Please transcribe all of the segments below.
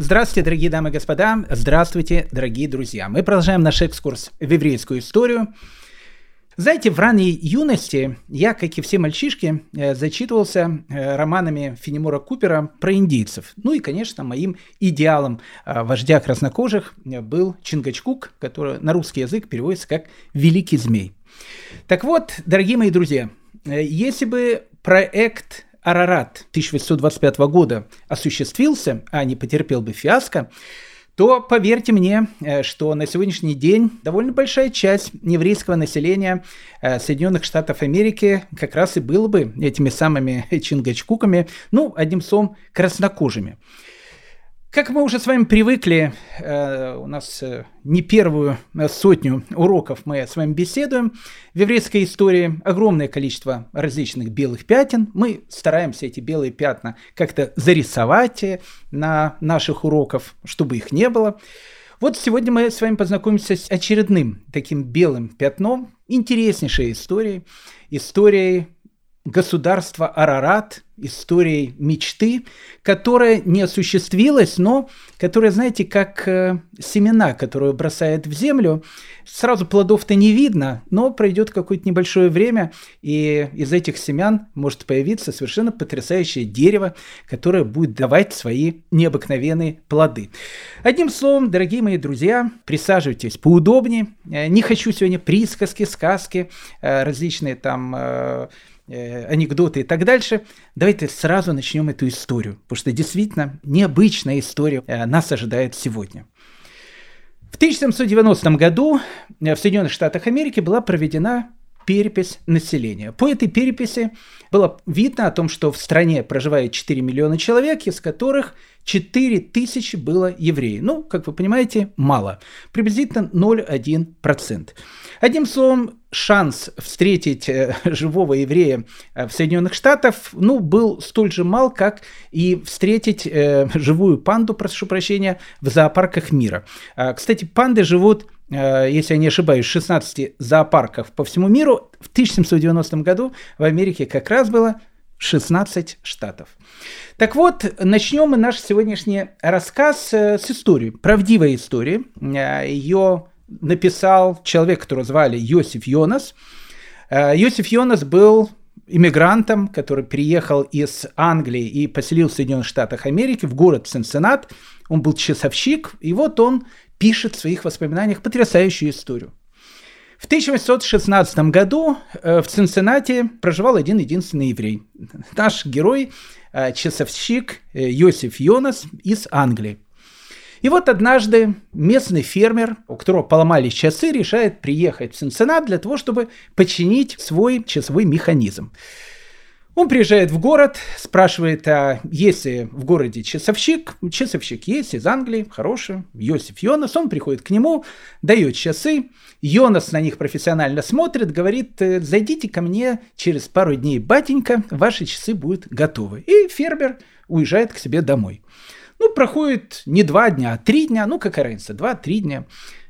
Здравствуйте, дорогие дамы и господа. Здравствуйте, дорогие друзья. Мы продолжаем наш экскурс в еврейскую историю. Знаете, в ранней юности я, как и все мальчишки, э, зачитывался э, романами Фенемора Купера про индейцев. Ну и, конечно, моим идеалом э, вождя краснокожих был Чингачкук, который на русский язык переводится как «Великий змей». Так вот, дорогие мои друзья, если бы проект Арарат 1825 года осуществился, а не потерпел бы фиаско, то поверьте мне, э, что на сегодняшний день довольно большая часть еврейского населения э, Соединенных Штатов Америки как раз и было бы этими самыми чингачкуками, ну, одним словом, краснокожими. Как мы уже с вами привыкли, э, у нас э, не первую э, сотню уроков мы с вами беседуем. В еврейской истории огромное количество различных белых пятен. Мы стараемся эти белые пятна как-то зарисовать на наших уроках, чтобы их не было. Вот сегодня мы с вами познакомимся с очередным таким белым пятном, интереснейшей историей, историей государства Арарат, историей мечты, которая не осуществилась, но которая, знаете, как э, семена, которые бросает в землю, сразу плодов-то не видно, но пройдет какое-то небольшое время, и из этих семян может появиться совершенно потрясающее дерево, которое будет давать свои необыкновенные плоды. Одним словом, дорогие мои друзья, присаживайтесь поудобнее. Э, не хочу сегодня присказки, сказки, э, различные там э, анекдоты и так дальше, давайте сразу начнем эту историю, потому что действительно необычная история э, нас ожидает сегодня. В 1790 году э, в Соединенных Штатах Америки была проведена перепись населения. По этой переписи было видно о том, что в стране проживает 4 миллиона человек, из которых 4 тысячи было евреев. Ну, как вы понимаете, мало. Приблизительно 0,1%. Одним словом, шанс встретить э, живого еврея э, в Соединенных Штатах, ну, был столь же мал, как и встретить э, живую панду, прошу прощения, в зоопарках мира. А, кстати, панды живут если я не ошибаюсь, 16 зоопарков по всему миру. В 1790 году в Америке как раз было 16 штатов. Так вот, начнем мы наш сегодняшний рассказ с истории, правдивой истории. Ее написал человек, которого звали Йосиф Йонас. Э, Йосиф Йонас был иммигрантом, который приехал из Англии и поселился в Соединенных Штатах Америки, в город Сенсенат. Он был часовщик, и вот он пишет в своих воспоминаниях потрясающую историю. В 1816 году э, в Цинциннате проживал один единственный еврей. Наш герой, э, часовщик Йосиф Йонас из Англии. И вот однажды местный фермер, у которого поломались часы, решает приехать в Цинциннат для того, чтобы починить свой часовой механизм. Он приезжает в город, спрашивает, а есть ли в городе часовщик. Часовщик есть из Англии, хороший, Йосиф Йонас. Он приходит к нему, дает часы. Йонас на них профессионально смотрит, говорит, «Э, зайдите ко мне через пару дней, батенька, ваши часы будут готовы. И фермер уезжает к себе домой. Ну, проходит не два дня, а три дня, ну, какая разница, два-три дня.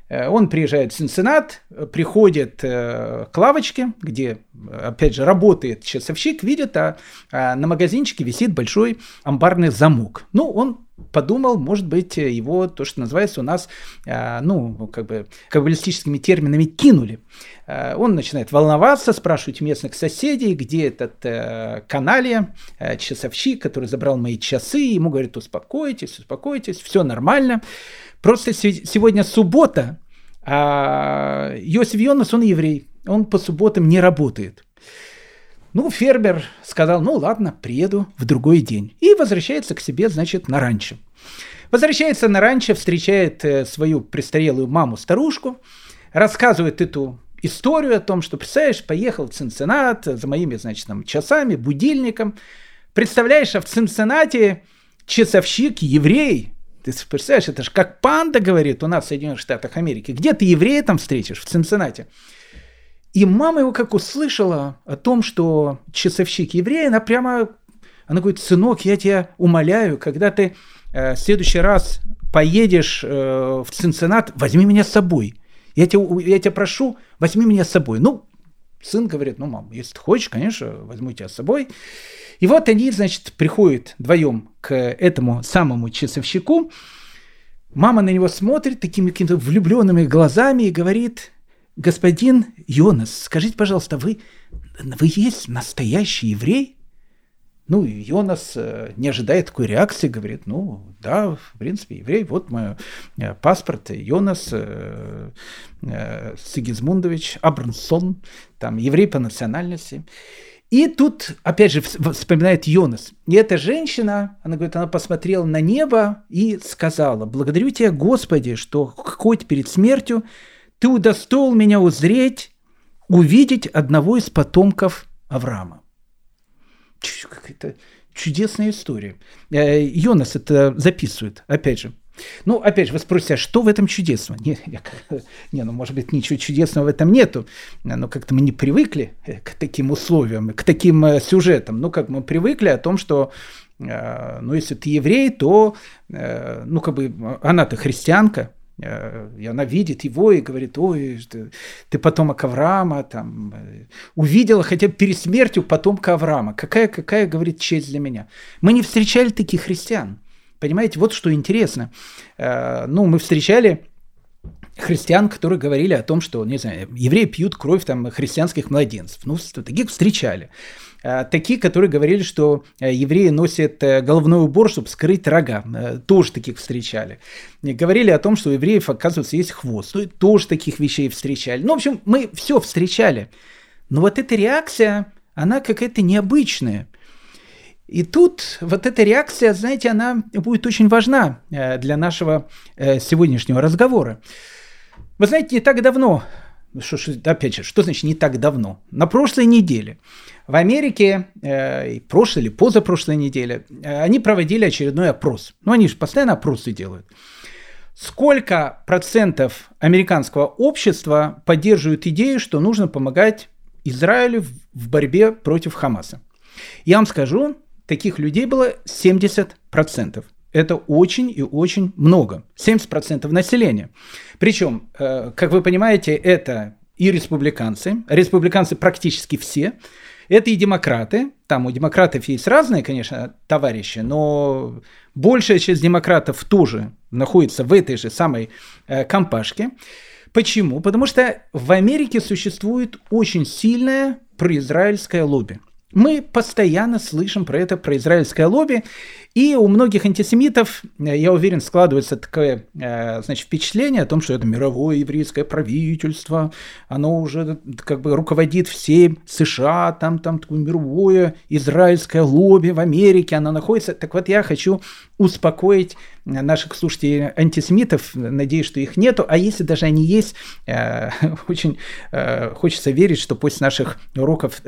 Э, он приезжает в Сенсенат, приходит э, к лавочке, где, опять же, работает часовщик, видит, а, а на магазинчике висит большой амбарный замок. Ну, он подумал, может быть, его, то, что называется у нас, э, ну, как бы каббалистическими терминами кинули. Он начинает волноваться, спрашивать местных соседей, где этот э, каналия, часовщик, который забрал мои часы, ему говорит, успокойтесь, успокойтесь, все нормально. Просто сегодня суббота, а Йосиф Йонас, он еврей, он по субботам не работает. Ну, фермер сказал, ну ладно, приеду в другой день. И возвращается к себе, значит, на ранчо. Возвращается на ранчо, встречает э, свою престарелую маму-старушку, рассказывает эту историю о том, что, представляешь, поехал в Цинциннат за моими, значит, там, часами, будильником. Представляешь, а в Цинциннате часовщик еврей, ты представляешь, это же как панда говорит у нас в Соединенных Штатах Америки. Где ты еврея там встретишь? В Цинциннате. И мама его как услышала о том, что часовщик еврей, она прямо, она говорит, сынок, я тебя умоляю, когда ты э, в следующий раз поедешь э, в Цинциннат, возьми меня с собой. Я тебя, я тебя прошу, возьми меня с собой. Ну, сын говорит, ну, мам, если ты хочешь, конечно, возьму тебя с собой. И вот они, значит, приходят вдвоем к этому самому часовщику. Мама на него смотрит такими какими-то влюбленными глазами и говорит, господин Йонас, скажите, пожалуйста, вы, вы есть настоящий еврей? Ну, Йонас э, не ожидает такой реакции, говорит, ну, да, в принципе, еврей, вот мой э, паспорт, Йонас э, э, Сигизмундович Абрамсон, там, еврей по национальности. И тут, опять же, вспоминает Йонас. И эта женщина, она говорит, она посмотрела на небо и сказала, благодарю тебя, Господи, что хоть перед смертью ты удостоил меня узреть, увидеть одного из потомков Авраама какая-то чудесная история. Э, Йонас это записывает, опять же. Ну, опять же, вы спросите, а что в этом чудесного? Не, я, не, ну, может быть, ничего чудесного в этом нету, но как-то мы не привыкли к таким условиям, к таким э, сюжетам. Ну, как мы привыкли о том, что, э, ну, если ты еврей, то, ну, как бы, она-то христианка, Э, и она видит его и говорит, ой, ты потомок Авраама, там, э, увидела хотя бы перед смертью потомка Авраама. Какая, какая, говорит, честь для меня. Мы не встречали таких христиан. Понимаете, вот что интересно. Э, ну, мы встречали христиан, которые говорили о том, что, не знаю, евреи пьют кровь там христианских младенцев. Ну, таких встречали. Э, такие, которые говорили, что э, евреи носят э, головной убор, чтобы скрыть рога. Тоже таких встречали. Говорили о том, что у евреев, оказывается, есть хвост. Ну, тоже таких вещей встречали. Ну, в общем, мы все встречали. Но вот эта реакция, она какая-то необычная. И тут вот эта реакция, знаете, она будет очень важна для нашего сегодняшнего разговора. Вы знаете, не так давно, что, опять же, что значит не так давно? На прошлой неделе в Америке, э, прошлой или позапрошлой неделе, э, они проводили очередной опрос. Ну, они же постоянно опросы делают. Сколько процентов американского общества поддерживают идею, что нужно помогать Израилю в, в борьбе против Хамаса? Я вам скажу, таких людей было 70%. Это очень и очень много. 70% населения. Причем, э, как вы понимаете, это и республиканцы, республиканцы практически все, это и демократы. Там у демократов есть разные, конечно, товарищи, но большая часть демократов тоже находится в этой же самой э, компашке. Почему? Потому что в Америке существует очень сильное произраильское лобби. Мы постоянно слышим про это, про израильское лобби, и у многих антисемитов, э, я уверен, складывается такое э, значит, впечатление о том, что это мировое еврейское правительство, оно уже как бы руководит всем США, там, там такое мировое израильское лобби в Америке, оно находится. Так вот, я хочу успокоить наших слушателей антисемитов, надеюсь, что их нету, а если даже они есть, э, очень хочется верить, что после наших уроков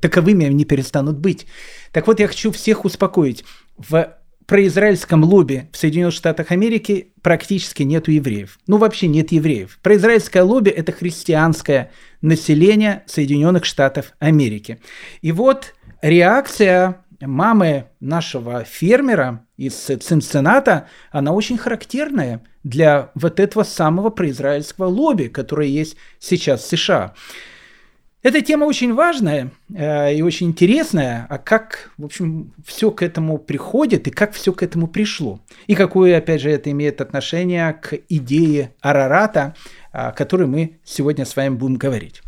таковыми они перестанут быть. Так вот, я хочу всех успокоить в произраильском лобби в Соединенных Штатах Америки практически нету евреев. Ну, вообще нет евреев. Произраильское лобби – это христианское население Соединенных Штатов Америки. И вот реакция мамы нашего фермера из Цинцинната, она очень характерная для вот этого самого произраильского лобби, которое есть сейчас в США. Эта тема очень важная э, и очень интересная, а как, в общем, все к этому приходит и как все к этому пришло. И какое, опять же, это имеет отношение к идее Арарата, о которой мы сегодня с вами будем говорить.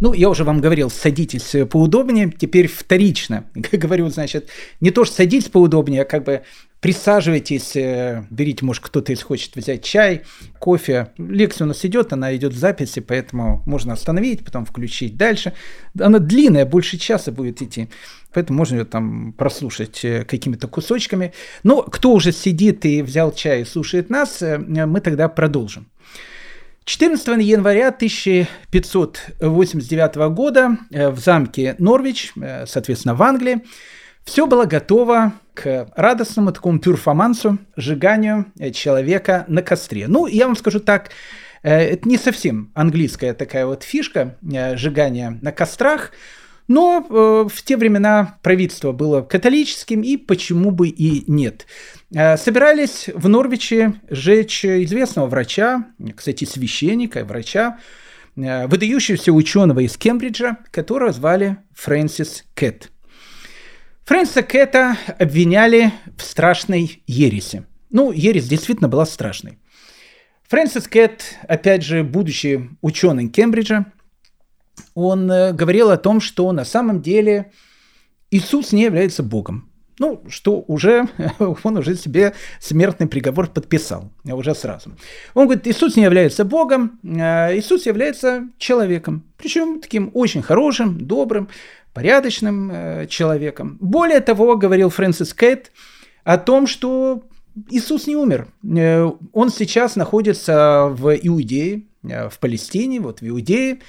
Ну, я уже вам говорил, садитесь поудобнее. Теперь вторично говорю, значит, не то, что садитесь поудобнее, а как бы Присаживайтесь, э, берите, может, кто-то из хочет взять чай, кофе. Лекция у нас идет, она идет в записи, поэтому можно остановить, потом включить дальше. Она длинная, больше часа будет идти, поэтому можно ее там прослушать э, какими-то кусочками. Но кто уже сидит и взял чай и слушает нас, э, мы тогда продолжим. 14 января 1589 года в замке Норвич, соответственно, в Англии, все было готово к радостному такому перформансу, сжиганию э, человека на костре. Ну, я вам скажу так, э, это не совсем английская такая вот фишка э, сжигания на кострах, но в те времена правительство было католическим, и почему бы и нет. Собирались в Норвиче сжечь известного врача, кстати, священника, врача, выдающегося ученого из Кембриджа, которого звали Фрэнсис Кэт. Фрэнсиса Кэта обвиняли в страшной ереси. Ну, ересь действительно была страшной. Фрэнсис Кэт, опять же, будучи ученым Кембриджа, он э, говорил о том, что на самом деле Иисус не является Богом. Ну, что уже, он уже себе смертный приговор подписал, уже сразу. Он говорит, Иисус не является Богом, а Иисус является человеком. Причем таким очень хорошим, добрым, порядочным э, человеком. Более того, говорил Фрэнсис Кейт о том, что Иисус не умер. Э, он сейчас находится в Иудее, э, в Палестине, вот в Иудее,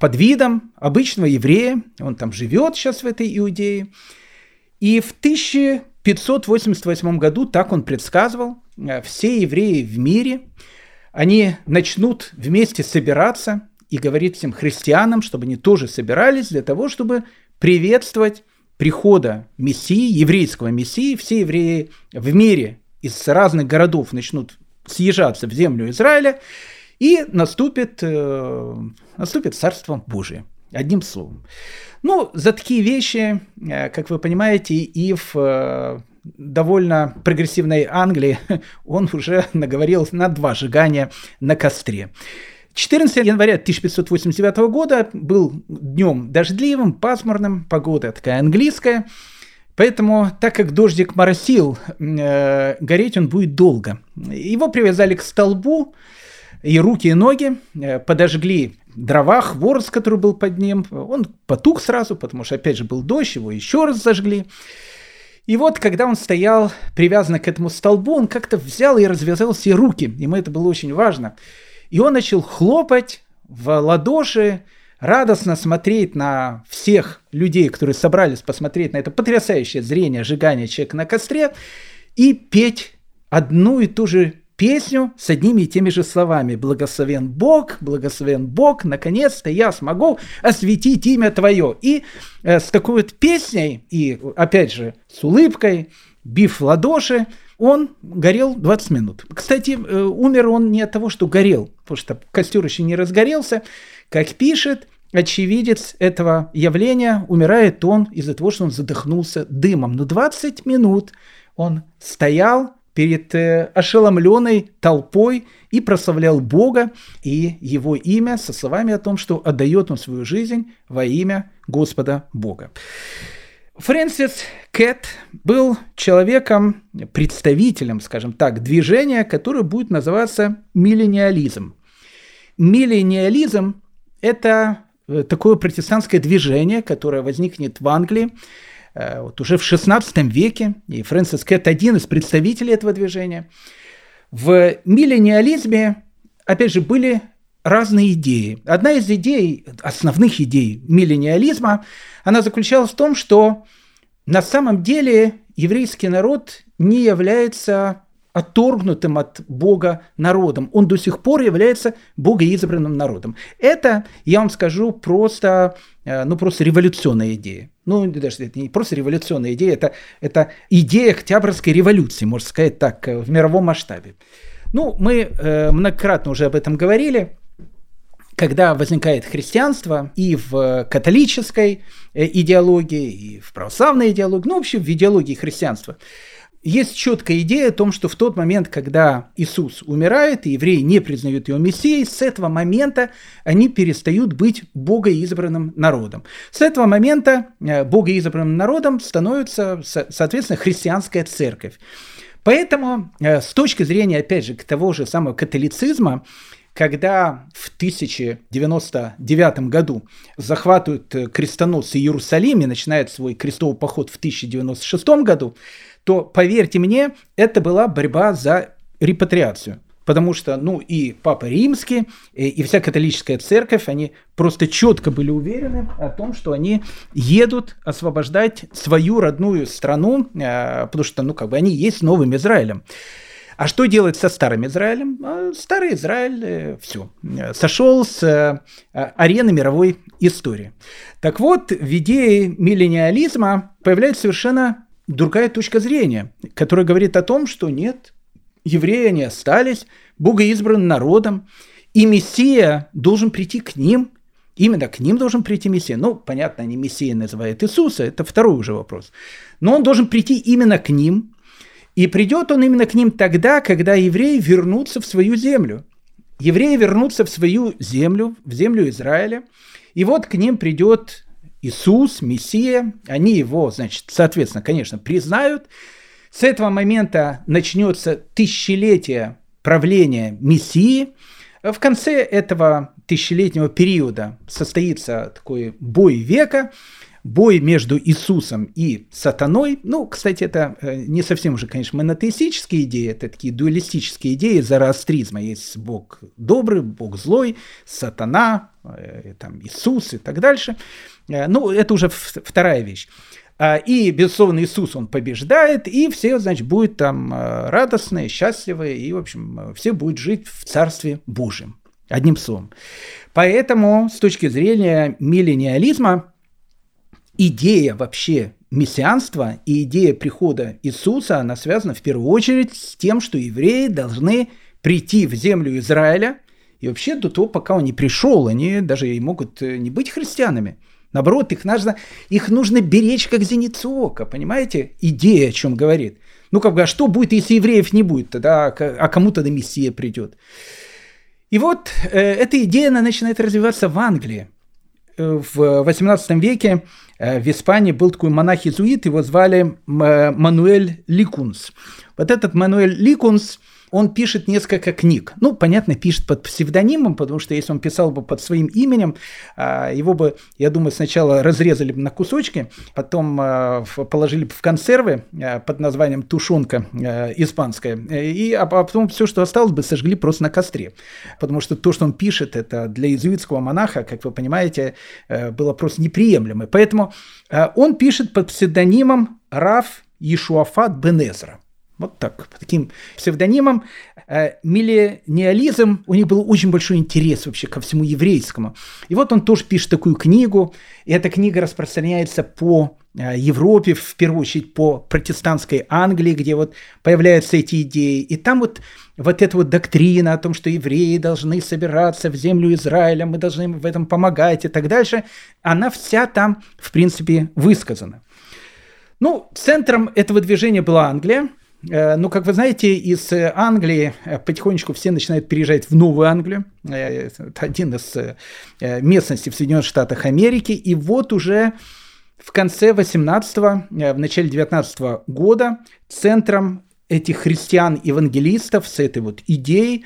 под видом обычного еврея. Он там живет сейчас в этой Иудее. И в 1588 году, так он предсказывал, все евреи в мире, они начнут вместе собираться и говорить всем христианам, чтобы они тоже собирались для того, чтобы приветствовать прихода Мессии, еврейского Мессии. Все евреи в мире из разных городов начнут съезжаться в землю Израиля, и наступит, э, наступит Царство Божие. Одним словом. Ну, за такие вещи, э, как вы понимаете, и в э, довольно прогрессивной Англии он уже наговорил на два сжигания на костре. 14 января 1589 года был днем дождливым, пасмурным, погода такая английская, поэтому, так как дождик моросил, э, гореть он будет долго. Его привязали к столбу, и руки, и ноги э, подожгли дрова, хворост, который был под ним. Он потух сразу, потому что, опять же, был дождь, его еще раз зажгли. И вот, когда он стоял привязанный к этому столбу, он как-то взял и развязал все руки. Ему это было очень важно. И он начал хлопать в ладоши, радостно смотреть на всех людей, которые собрались посмотреть на это потрясающее зрение сжигания человека на костре, и петь одну и ту же песню с одними и теми же словами. «Благословен Бог, благословен Бог, наконец-то я смогу осветить имя Твое». И э, с такой вот песней, и опять же с улыбкой, бив ладоши, он горел 20 минут. Кстати, э, умер он не от того, что горел, потому что костер еще не разгорелся. Как пишет очевидец этого явления, умирает он из-за того, что он задохнулся дымом. Но 20 минут он стоял перед э, ошеломленной толпой и прославлял Бога и Его имя со словами о том, что отдает он свою жизнь во имя Господа Бога. Фрэнсис Кэт был человеком, представителем, скажем так, движения, которое будет называться миллениализм. Миллениализм – это э, такое протестантское движение, которое возникнет в Англии э, вот уже в XVI веке, и Фрэнсис Кэт один из представителей этого движения. В миллениализме, опять же, были разные идеи. Одна из идей, основных идей миллениализма, она заключалась в том, что на самом деле еврейский народ не является отторгнутым от Бога народом. Он до сих пор является богоизбранным народом. Это, я вам скажу, просто, э, ну, просто революционная идея. Ну, даже это не просто революционная идея, это, это идея Октябрьской революции, можно сказать так, э, в мировом масштабе. Ну, мы э, многократно уже об этом говорили когда возникает христианство и в католической э, идеологии, и в православной идеологии, ну, вообще в идеологии христианства, есть четкая идея о том, что в тот момент, когда Иисус умирает, и евреи не признают его Мессией, с этого момента они перестают быть богоизбранным народом. С этого момента э, богоизбранным народом становится, соответственно, христианская церковь. Поэтому э, с точки зрения, опять же, того же самого католицизма, когда в 1099 году захватывают э, крестоносцы Иерусалим и начинают свой крестовый поход в 1096 году, то, поверьте мне, это была борьба за репатриацию. Потому что, ну, и Папа Римский, и, и вся католическая церковь, они просто четко были уверены о том, что они едут освобождать свою родную страну, э, потому что, ну, как бы они есть новым Израилем. А что делать со старым Израилем? А, старый Израиль, э, все, сошел с э, арены мировой истории. Так вот, в идее миллениализма появляется совершенно другая точка зрения, которая говорит о том, что нет, евреи, они остались богоизбранным народом, И Мессия должен прийти к ним, именно к ним должен прийти Мессия. Ну, понятно, они Мессия называют Иисуса, это второй уже вопрос. Но он должен прийти именно к ним, и придет он именно к ним тогда, когда евреи вернутся в свою землю. Евреи вернутся в свою землю, в землю Израиля, и вот к ним придет Иисус, Мессия, они его, значит, соответственно, конечно, признают. С этого момента начнется тысячелетие правления Мессии. В конце этого тысячелетнего периода состоится такой бой века, бой между Иисусом и сатаной. Ну, кстати, это э, не совсем уже, конечно, монотеистические идеи, это такие дуалистические идеи зороастризма. Есть Бог добрый, Бог злой, сатана, э, там, Иисус и так дальше. Э, ну, это уже вторая вещь. А, и, безусловно, Иисус, он побеждает, и все, значит, будут там радостные, счастливые, и, в общем, все будут жить в Царстве Божьем. Одним словом. Поэтому, с точки зрения миллениализма, идея вообще мессианства и идея прихода Иисуса, она связана в первую очередь с тем, что евреи должны прийти в землю Израиля, и вообще до того, пока он не пришел, они даже и могут э, не быть христианами. Наоборот, их нужно, их нужно беречь как зеницу ока, понимаете? Идея о чем говорит. Ну, как бы, а что будет, если евреев не будет тогда, а кому тогда Мессия придет? И вот э, эта идея, она начинает развиваться в Англии. Э, в 18 веке э, в Испании был такой монах-иезуит, его звали э, Мануэль Ликунс. Вот этот Мануэль Ликунс – он пишет несколько книг. Ну, понятно, пишет под псевдонимом, потому что если он писал бы под своим именем, а, его бы, я думаю, сначала разрезали бы на кусочки, потом а, положили бы в консервы а, под названием тушенка испанская, и, а потом все, что осталось бы, сожгли просто на костре. Потому что то, что он пишет, это для иезуитского монаха, как вы понимаете, было просто неприемлемо. Поэтому он пишет под псевдонимом Раф Ишуафат Бенезра. Вот так, по таким псевдонимам. Э, миллениализм, у них был очень большой интерес вообще ко всему еврейскому. И вот он тоже пишет такую книгу, и эта книга распространяется по э, Европе, в первую очередь по протестантской Англии, где вот появляются эти идеи. И там вот, вот эта вот доктрина о том, что евреи должны собираться в землю Израиля, мы должны им в этом помогать и так дальше, она вся там, в принципе, высказана. Ну, центром этого движения была Англия – ну, как вы знаете, из э, Англии э, потихонечку все начинают переезжать в Новую Англию. Это один из местностей в Соединенных Штатах Америки. И вот уже в конце 18-го, в начале 19 -го года центром этих христиан-евангелистов с этой вот идеей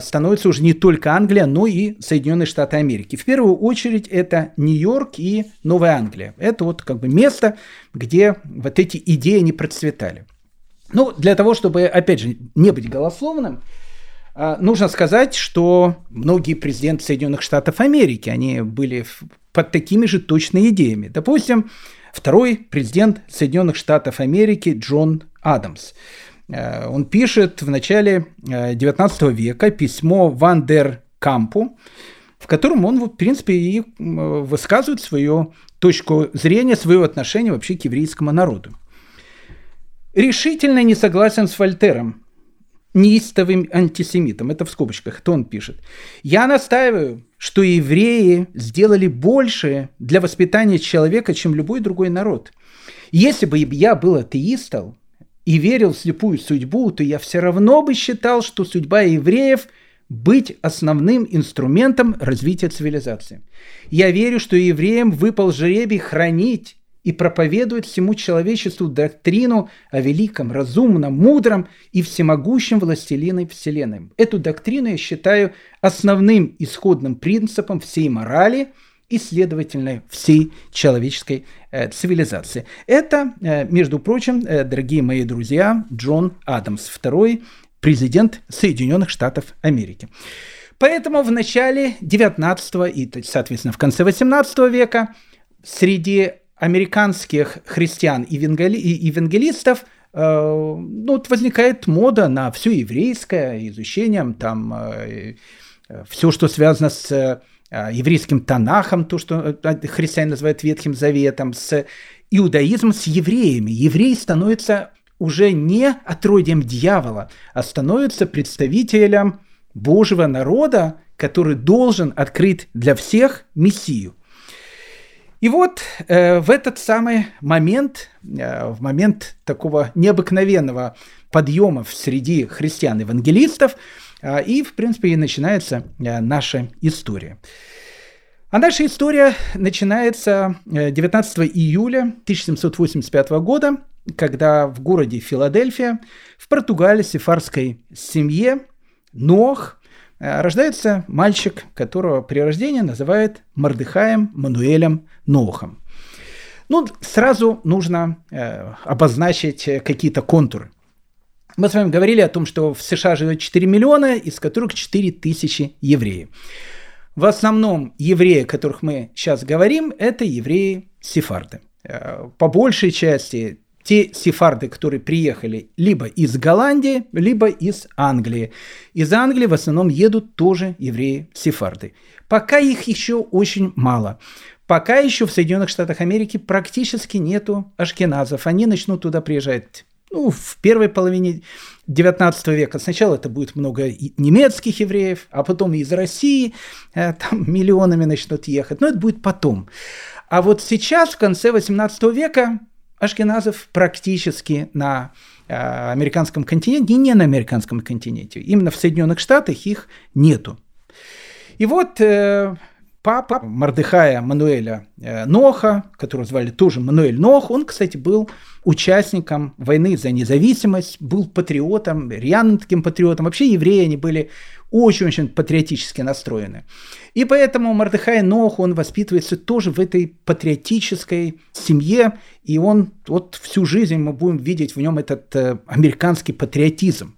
становится уже не только Англия, но и Соединенные Штаты Америки. В первую очередь это Нью-Йорк и Новая Англия. Это вот как бы место, где вот эти идеи не процветали. Ну, для того, чтобы, опять же, не быть голословным, а, нужно сказать, что многие президенты Соединенных Штатов Америки, они были под такими же точными идеями. Допустим, второй президент Соединенных Штатов Америки Джон Адамс. А, он пишет в начале XIX а, века письмо Ван дер Кампу, в котором он, в принципе, и высказывает свою точку зрения, свое отношение вообще к еврейскому народу решительно не согласен с Вольтером, неистовым антисемитом. Это в скобочках, это он пишет. Я настаиваю, что евреи сделали больше для воспитания человека, чем любой другой народ. Если бы я был атеистом и верил в слепую судьбу, то я все равно бы считал, что судьба евреев – быть основным инструментом развития цивилизации. Я верю, что евреям выпал жребий хранить и проповедует всему человечеству доктрину о великом, разумном, мудром и всемогущем властелине Вселенной. Эту доктрину я считаю основным исходным принципом всей морали и, следовательно, всей человеческой э, цивилизации. Это, э, между прочим, э, дорогие мои друзья, Джон Адамс, второй президент Соединенных Штатов Америки. Поэтому в начале 19 и, соответственно, в конце 18 века среди американских христиан и евангелистов э, ну, вот возникает мода на все еврейское, изучением там э, все, что связано с э, еврейским Танахом, то, что христиане называют Ветхим Заветом, с иудаизмом, с евреями. Еврей становится уже не отродьем дьявола, а становится представителем Божьего народа, который должен открыть для всех Мессию. И вот э, в этот самый момент, э, в момент такого необыкновенного подъема среди христиан-евангелистов, э, и, в принципе, и начинается э, наша история. А наша история начинается 19 э, июля 1785 года, когда в городе Филадельфия, в Португалии, сефарской семье Нох рождается мальчик, которого при рождении называют Мардыхаем Мануэлем Нохом. Ну, сразу нужно э, обозначить э, какие-то контуры. Мы с вами говорили о том, что в США живет 4 миллиона, из которых 4 тысячи евреев. В основном евреи, о которых мы сейчас говорим, это евреи-сефарды. Э, по большей части те сефарды, которые приехали либо из Голландии, либо из Англии. Из Англии в основном едут тоже евреи-сефарды. Пока их еще очень мало. Пока еще в Соединенных Штатах Америки практически нету ашкеназов. Они начнут туда приезжать ну, в первой половине 19 века. Сначала это будет много немецких евреев, а потом из России э, там миллионами начнут ехать. Но это будет потом. А вот сейчас, в конце 18 века, ашкеназов практически на э, американском континенте, и не на американском континенте. Именно в Соединенных Штатах их нету. И вот э, папа Мардыхая Мануэля э, Ноха, которого звали тоже Мануэль Нох, он, кстати, был участником войны за независимость, был патриотом, рьяным таким патриотом. Вообще евреи, они были очень-очень патриотически настроены. И поэтому Мардыхай Нох, он воспитывается тоже в этой патриотической семье, и он вот всю жизнь мы будем видеть в нем этот э, американский патриотизм.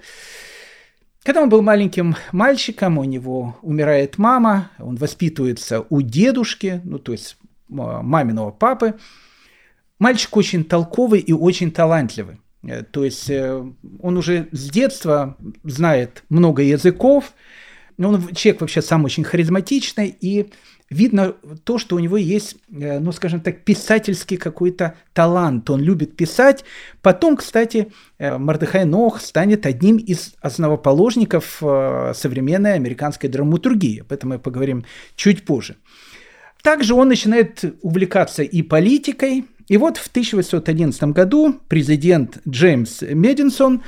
Когда он был маленьким мальчиком, у него умирает мама, он воспитывается у дедушки, ну то есть маминого папы. Мальчик очень толковый и очень талантливый. Э, то есть э, он уже с детства знает много языков, он человек вообще сам очень харизматичный, и видно то, что у него есть, э, ну, скажем так, писательский какой-то талант. Он любит писать. Потом, кстати, Мардыхай Нох станет одним из основоположников современной американской драматургии. Об этом мы поговорим чуть позже. Также он начинает увлекаться и политикой, и вот в 1811 году президент Джеймс Мединсон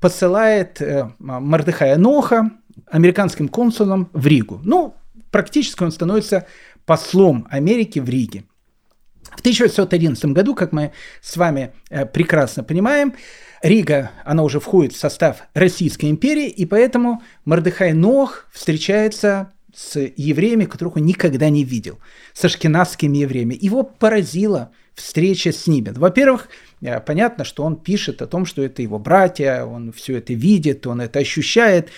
посылает э, Мардыхая Ноха американским консулом в Ригу. Ну, практически он становится послом Америки в Риге. В 1811 году, как мы с вами э, прекрасно понимаем, Рига, она уже входит в состав Российской империи, и поэтому Мардыхай Нох встречается с евреями, которых он никогда не видел, с ашкенадскими евреями. Его поразило – встреча с ними. Во-первых, э, понятно, что он пишет о том, что это его братья, он все это видит, он это ощущает,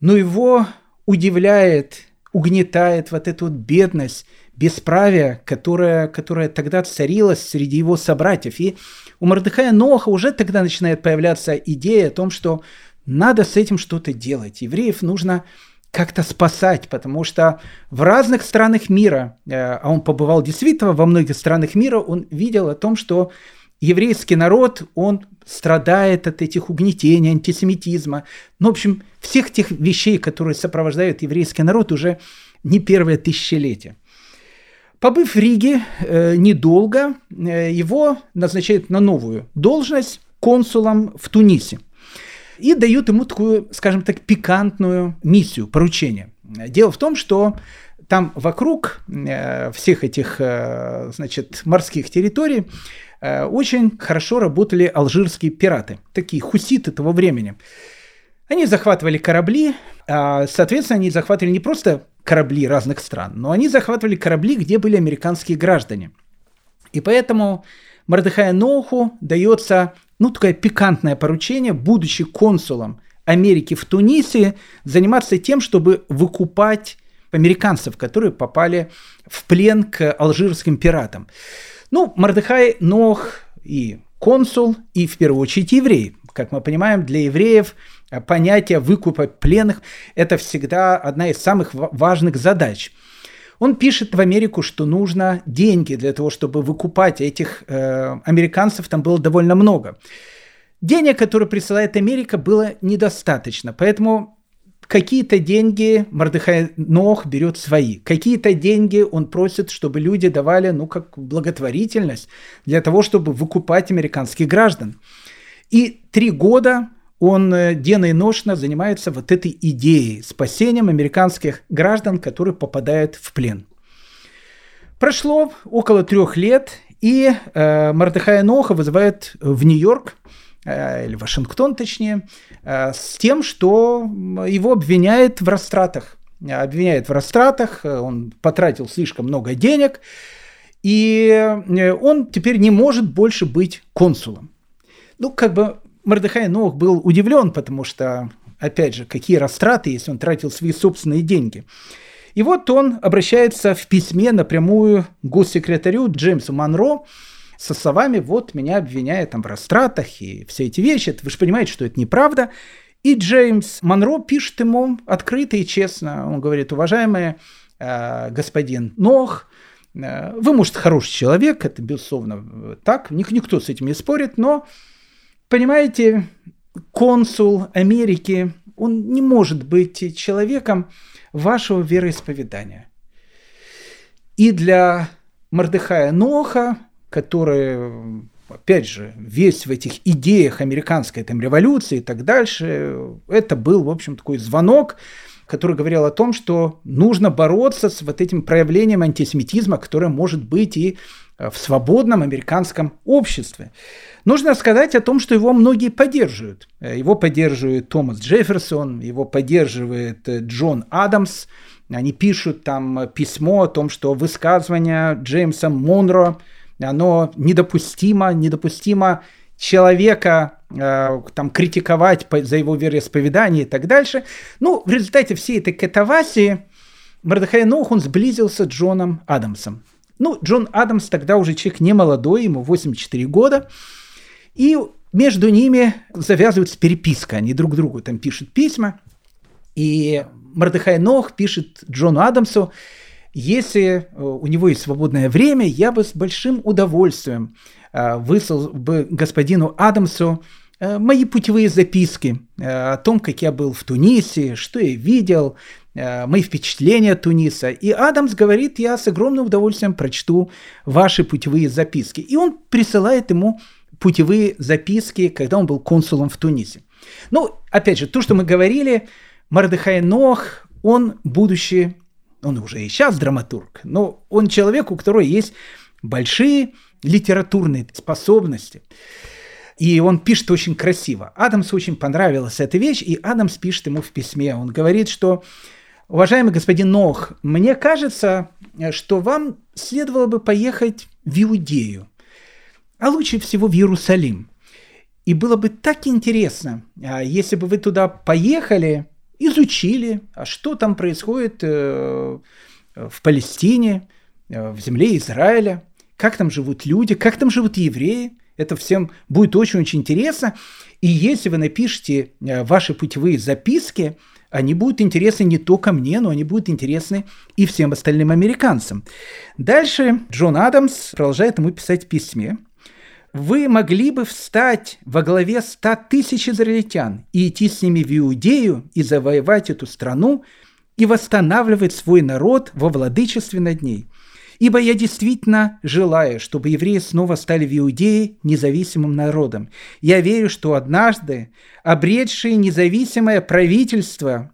но его удивляет, угнетает вот эта вот бедность, бесправие, которое, которое тогда царилось среди его собратьев. И у Мордыхая Ноха уже тогда начинает появляться идея о том, что надо с этим что-то делать. Евреев нужно как-то спасать, потому что в разных странах мира, э, а он побывал действительно во многих странах мира, он видел о том, что еврейский народ, он страдает от этих угнетений, антисемитизма. Ну, в общем, всех тех вещей, которые сопровождают еврейский народ уже не первое тысячелетие. Побыв в Риге э, недолго, э, его назначают на новую должность консулом в Тунисе – и дают ему такую, скажем так, пикантную миссию, поручение. Дело в том, что там вокруг э, всех этих, э, значит, морских территорий э, очень хорошо работали алжирские пираты, такие хуситы того времени. Они захватывали корабли, а, соответственно, они захватывали не просто корабли разных стран, но они захватывали корабли, где были американские граждане. И поэтому Мордыхая Ноуху дается ну, такое пикантное поручение, будучи консулом Америки в Тунисе, заниматься тем, чтобы выкупать американцев, которые попали в плен к алжирским пиратам. Ну, Мордыхай Нох и консул, и в первую очередь еврей. Как мы понимаем, для евреев понятие выкупа пленных – это всегда одна из самых важных задач – он пишет в Америку, что нужно деньги для того, чтобы выкупать этих э, американцев, там было довольно много. Денег, которые присылает Америка, было недостаточно, поэтому какие-то деньги Мордыхай Нох берет свои, какие-то деньги он просит, чтобы люди давали, ну, как благотворительность для того, чтобы выкупать американских граждан. И три года он э, денно и ношно занимается вот этой идеей спасением американских граждан, которые попадают в плен. Прошло около трех лет, и э, Мордыхая Ноха вызывает в Нью-Йорк Э, или Вашингтон точнее, э, с тем, что его обвиняет в растратах. Обвиняет в растратах, э, он потратил слишком много денег, и он теперь не может больше быть консулом. Ну, как бы Мордыхай Нох был удивлен, потому что, опять же, какие растраты, если он тратил свои собственные деньги. И вот он обращается в письме напрямую госсекретарю Джеймсу Монро, со словами «вот меня обвиняют там в растратах и все эти вещи». Вы же понимаете, что это неправда. И Джеймс Монро пишет ему открыто и честно. Он говорит, уважаемый э, господин Нох, э, вы, может, хороший человек, это, безусловно, так, ник никто с этим не спорит, но, понимаете, консул Америки, он не может быть человеком вашего вероисповедания. И для Мордыхая Ноха который, опять же, весь в этих идеях американской там, революции и так дальше, это был, в общем, такой звонок, который говорил о том, что нужно бороться с вот этим проявлением антисемитизма, которое может быть и в свободном американском обществе. Нужно сказать о том, что его многие поддерживают. Э, его поддерживает Томас Джефферсон, его поддерживает э, Джон Адамс. Они пишут там письмо о том, что высказывания Джеймса Монро – оно недопустимо, недопустимо человека э, там критиковать за его вероисповедание и так дальше. Ну, в результате всей этой катавасии Мордехай Нох, он сблизился с Джоном Адамсом. Ну, Джон Адамс тогда уже человек не молодой, ему 84 года, и между ними завязывается переписка, они друг другу там пишут письма, и Мордехай Нох пишет Джону Адамсу, если э, у него есть свободное время, я бы с большим удовольствием э, выслал бы господину Адамсу э, мои путевые записки о том, как я был в Тунисе, что я видел, мои впечатления от Туниса. И Адамс говорит, я с огромным удовольствием прочту ваши путевые записки. И он присылает ему путевые записки, когда он был консулом в Тунисе. Ну, опять же, то, что мы говорили, Мардыхай Нох, он будущий он уже и сейчас драматург, но он человек, у которого есть большие литературные способности. И он пишет очень красиво. Адамсу очень понравилась эта вещь, и Адамс пишет ему в письме. Он говорит, что Уважаемый господин Нох, мне кажется, что вам следовало бы поехать в Иудею, а лучше всего в Иерусалим. И было бы так интересно, а если бы вы туда поехали изучили, а что там происходит э, в Палестине, э, в земле Израиля, как там живут люди, как там живут евреи. Это всем будет очень-очень интересно. И если вы напишете э, ваши путевые записки, они будут интересны не только мне, но они будут интересны и всем остальным американцам. Дальше Джон Адамс продолжает ему писать письме вы могли бы встать во главе ста тысяч израильтян и идти с ними в Иудею и завоевать эту страну и восстанавливать свой народ во владычестве над ней. Ибо я действительно желаю, чтобы евреи снова стали в Иудее независимым народом. Я верю, что однажды обретшие независимое правительство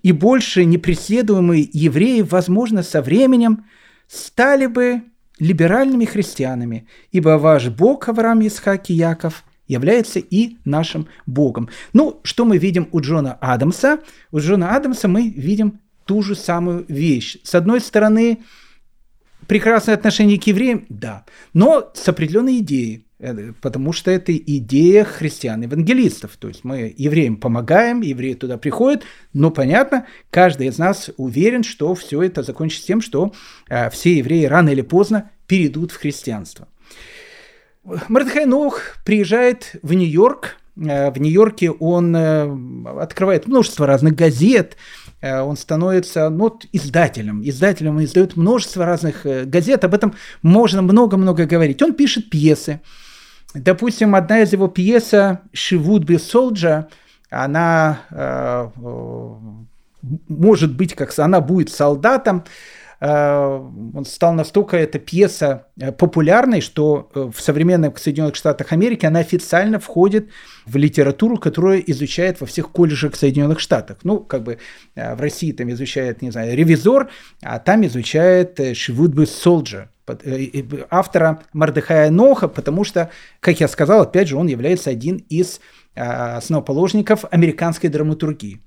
и больше непреследуемые евреи, возможно, со временем стали бы либеральными христианами, ибо ваш Бог Авраам, Исхак и Яков является и нашим Богом. Ну, что мы видим у Джона Адамса? У Джона Адамса мы видим ту же самую вещь. С одной стороны, прекрасное отношение к евреям, да, но с определенной идеей. Э, потому что это идея христиан-евангелистов. То есть мы евреям помогаем, евреи туда приходят, но понятно, каждый из нас уверен, что все это закончится тем, что э, все евреи рано или поздно перейдут в христианство. Мордыхай Нох приезжает в Нью-Йорк. Э, в Нью-Йорке он открывает множество разных газет, он становится ну, издателем. Издателем он издает множество разных газет, об этом можно много-много говорить. Он пишет пьесы, Допустим, одна из его пьеса «She be soldier», она э, может быть, как она будет солдатом, Э, он стал настолько эта пьеса э, популярной, что э, в современных Соединенных Штатах Америки она официально входит в литературу, которую изучает во всех колледжах Соединенных Штатах. Ну, как бы в России там изучает, не знаю, ревизор, а там изучает Шивудбы Солджер автора Мардыхая Ноха, потому что, как я сказал, опять же, он является один из основоположников американской драматургии.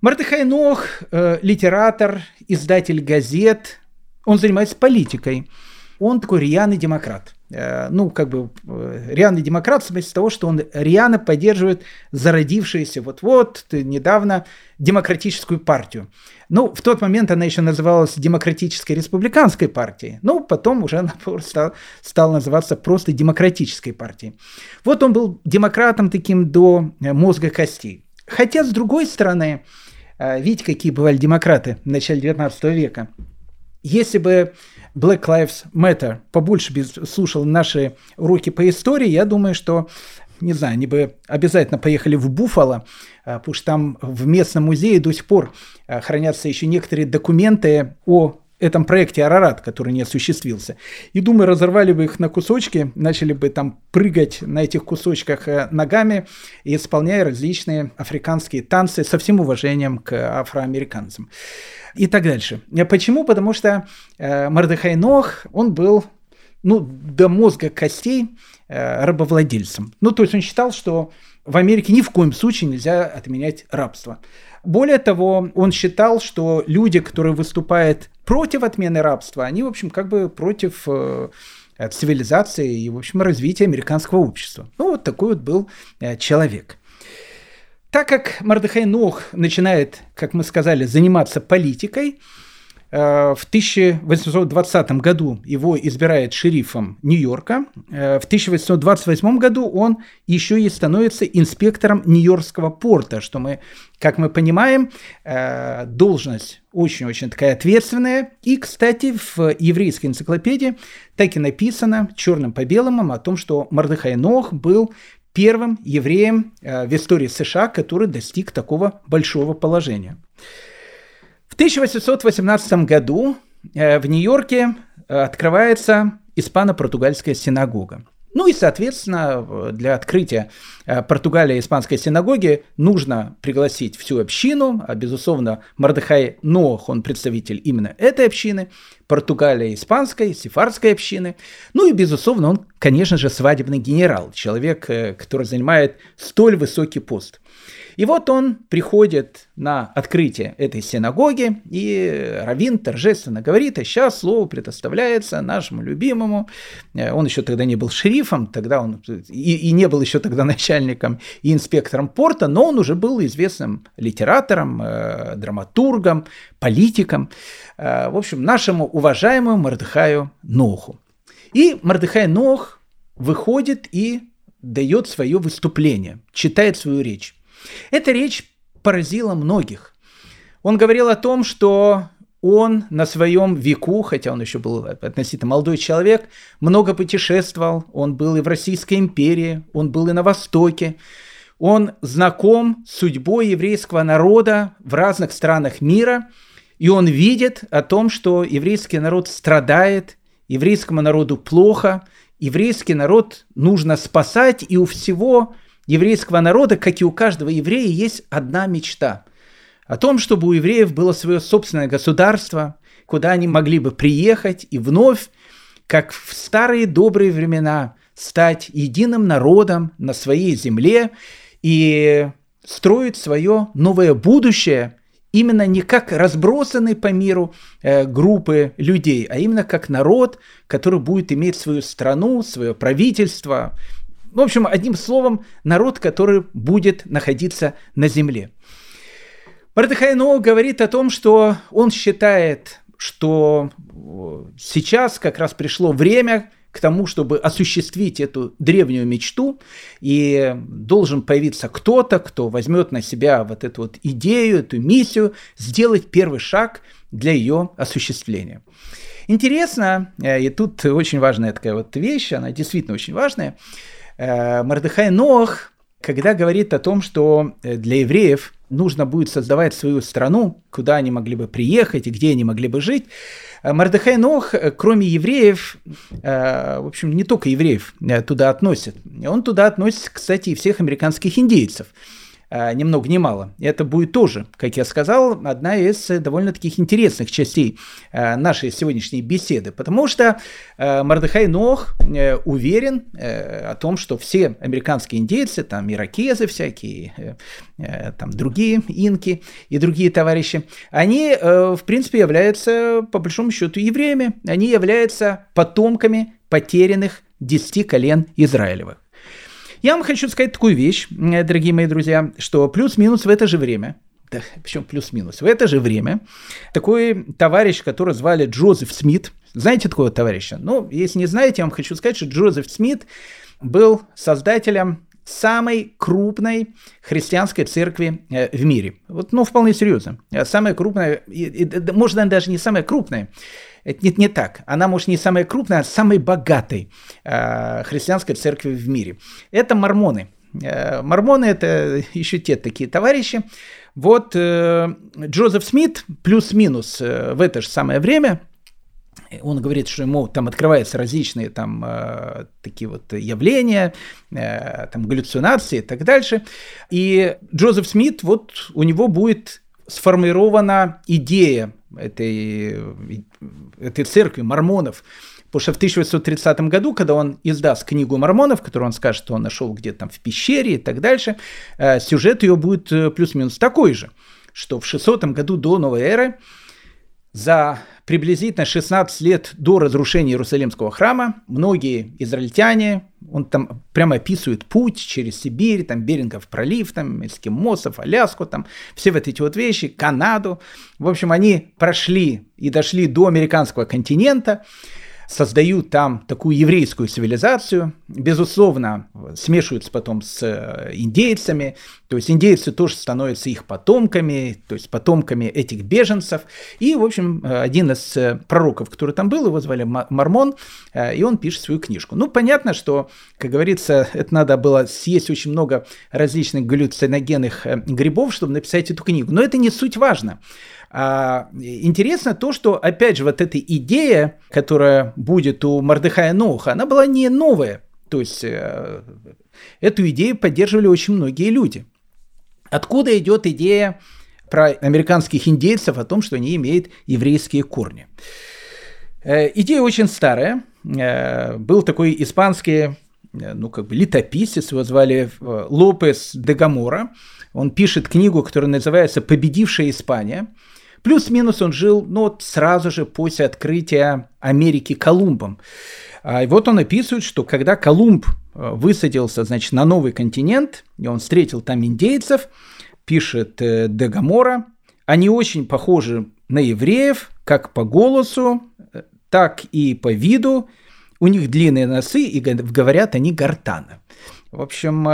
Мардыхай Нох, э, литератор, издатель газет, он занимается политикой. Он такой рьяный демократ. Э, ну, как бы э, рьяный демократ в смысле того, что он рьяно поддерживает зародившуюся вот-вот недавно демократическую партию. Ну, в тот момент она еще называлась Демократической республиканской партией. Ну, потом уже она стала, стала называться просто Демократической партией. Вот он был демократом таким до э, мозга костей. Хотя, с другой стороны, видите, какие бывали демократы в начале 19 века. Если бы Black Lives Matter побольше слушал наши уроки по истории, я думаю, что не знаю, они бы обязательно поехали в Буффало, а, потому что там в местном музее до сих пор а, хранятся еще некоторые документы о этом проекте Арарат, который не осуществился. И, думаю, разорвали бы их на кусочки, начали бы там прыгать на этих кусочках э, ногами, исполняя различные африканские танцы со всем уважением к афроамериканцам. И так дальше. Почему? Потому что э, Мардыхай Нох, он был ну, до мозга костей э, рабовладельцем. Ну, то есть он считал, что в Америке ни в коем случае нельзя отменять рабство. Более того, он считал, что люди, которые выступают против отмены рабства, они, в общем, как бы против э, цивилизации и, в общем, развития американского общества. Ну, вот такой вот был э, человек. Так как Мардыхай Нох начинает, как мы сказали, заниматься политикой, в 1820 году его избирает шерифом Нью-Йорка. Э, в 1828 году он еще и становится инспектором Нью-Йоркского порта, что мы, как мы понимаем, э, должность очень-очень такая ответственная. И, кстати, в еврейской энциклопедии так и написано черным по белому о том, что Мардыхай Нох был первым евреем в истории США, который достиг такого большого положения. В 1818 году э, в Нью-Йорке э, открывается испано-португальская синагога. Ну и, соответственно, для открытия э, Португалии испанской синагоги нужно пригласить всю общину, а, безусловно, Мордыхай Нох, он представитель именно этой общины, Португалия испанской, сефардской общины, ну и, безусловно, он, конечно же, свадебный генерал, человек, который занимает столь высокий пост. И вот он приходит на открытие этой синагоги, и Равин торжественно говорит, а сейчас слово предоставляется нашему любимому. Э, он еще тогда не был шерифом, тогда он и, и не был еще тогда начальником и инспектором порта, но он уже был известным литератором, э, драматургом, политиком. Э, в общем, нашему уважаемому Мордыхаю Ноху. И Мордыхай Нох выходит и дает свое выступление, читает свою речь. Эта речь поразила многих. Он говорил о том, что он на своем веку, хотя он еще был относительно молодой человек, много путешествовал. Он был и в Российской империи, он был и на Востоке. Он знаком с судьбой еврейского народа в разных странах мира, и он видит о том, что еврейский народ страдает, еврейскому народу плохо, еврейский народ нужно спасать, и у всего еврейского народа, как и у каждого еврея, есть одна мечта. О том, чтобы у евреев было свое собственное государство, куда они могли бы приехать и вновь, как в старые добрые времена, стать единым народом на своей земле и строить свое новое будущее именно не как разбросанные по миру э, группы людей, а именно как народ, который будет иметь свою страну, свое правительство, в общем, одним словом, народ, который будет находиться на земле. Мардыхайно говорит о том, что он считает, что сейчас как раз пришло время к тому, чтобы осуществить эту древнюю мечту, и должен появиться кто-то, кто возьмет на себя вот эту вот идею, эту миссию, сделать первый шаг для ее осуществления. Интересно, э, и тут очень важная такая вот вещь, она действительно очень важная – Э, Мордыхай Нох, когда говорит о том, что э, для евреев нужно будет создавать свою страну, куда они могли бы приехать и где они могли бы жить, э, Мордехай Нох, э, кроме евреев, в общем, не только евреев туда относит, он туда относит, кстати, и всех американских индейцев – Э, ни много ни мало. Это будет тоже, как я сказал, одна из э, довольно таких интересных частей э, нашей сегодняшней беседы, потому что Мордыхай Нох уверен о том, что все американские индейцы, там иракезы всякие, там другие инки и другие товарищи, они, в принципе, являются, по большому счету, евреями. Они являются потомками потерянных десяти колен Израилевых. Я вам хочу сказать такую вещь, дорогие мои друзья, что плюс-минус в это же время, да, причем плюс-минус, в это же время такой товарищ, которого звали Джозеф Смит, знаете такого товарища? Ну, если не знаете, я вам хочу сказать, что Джозеф Смит был создателем самой крупной христианской церкви э, в мире. Вот, ну, вполне серьезно. Самая крупная, может, даже не самая крупная, это не, не так. Она, может, не самая крупная, а самой богатой э, христианской церкви в мире. Это мормоны. Э, мормоны – это еще те такие товарищи. Вот э, Джозеф Смит плюс-минус э, в это же самое время он говорит, что ему там открываются различные там э, такие вот явления, э, там галлюцинации и так дальше. И Джозеф Смит, вот у него будет сформирована идея этой, этой церкви мормонов. Потому что в 1830 году, когда он издаст книгу мормонов, которую он скажет, что он нашел где-то там в пещере и так дальше, э, сюжет ее будет э, плюс-минус такой же, что в 600 году до новой эры за приблизительно 16 лет до разрушения Иерусалимского храма многие израильтяне, он там прямо описывает путь через Сибирь, там Берингов пролив, там эскимосов, Аляску, там все вот эти вот вещи, Канаду. В общем, они прошли и дошли до американского континента, создают там такую еврейскую цивилизацию, безусловно, смешиваются потом с э, индейцами, то есть индейцы тоже становятся их потомками, то есть потомками этих беженцев. И, в общем, один из э, пророков, который там был, его звали Мормон, э, и он пишет свою книжку. Ну, понятно, что, как говорится, это надо было съесть очень много различных галлюциногенных грибов, чтобы написать эту книгу. Но это не суть важно. А, интересно то, что, опять же, вот эта идея, которая будет у Мордыхая Ноуха, она была не новая. То есть э, эту идею поддерживали очень многие люди. Откуда идет идея про американских индейцев о том, что они имеют еврейские корни? Э, идея очень старая. Э, был такой испанский ну, как бы летописец, его звали Лопес де Гамора. Он пишет книгу, которая называется «Победившая Испания». Плюс-минус он жил, ну, вот сразу же после открытия Америки Колумбом. А, и вот он описывает, что когда Колумб э, высадился, значит, на новый континент, и он встретил там индейцев, пишет э, Дегамора, они очень похожи на евреев, как по голосу, э, так и по виду. У них длинные носы, и говорят они гортаны. В общем,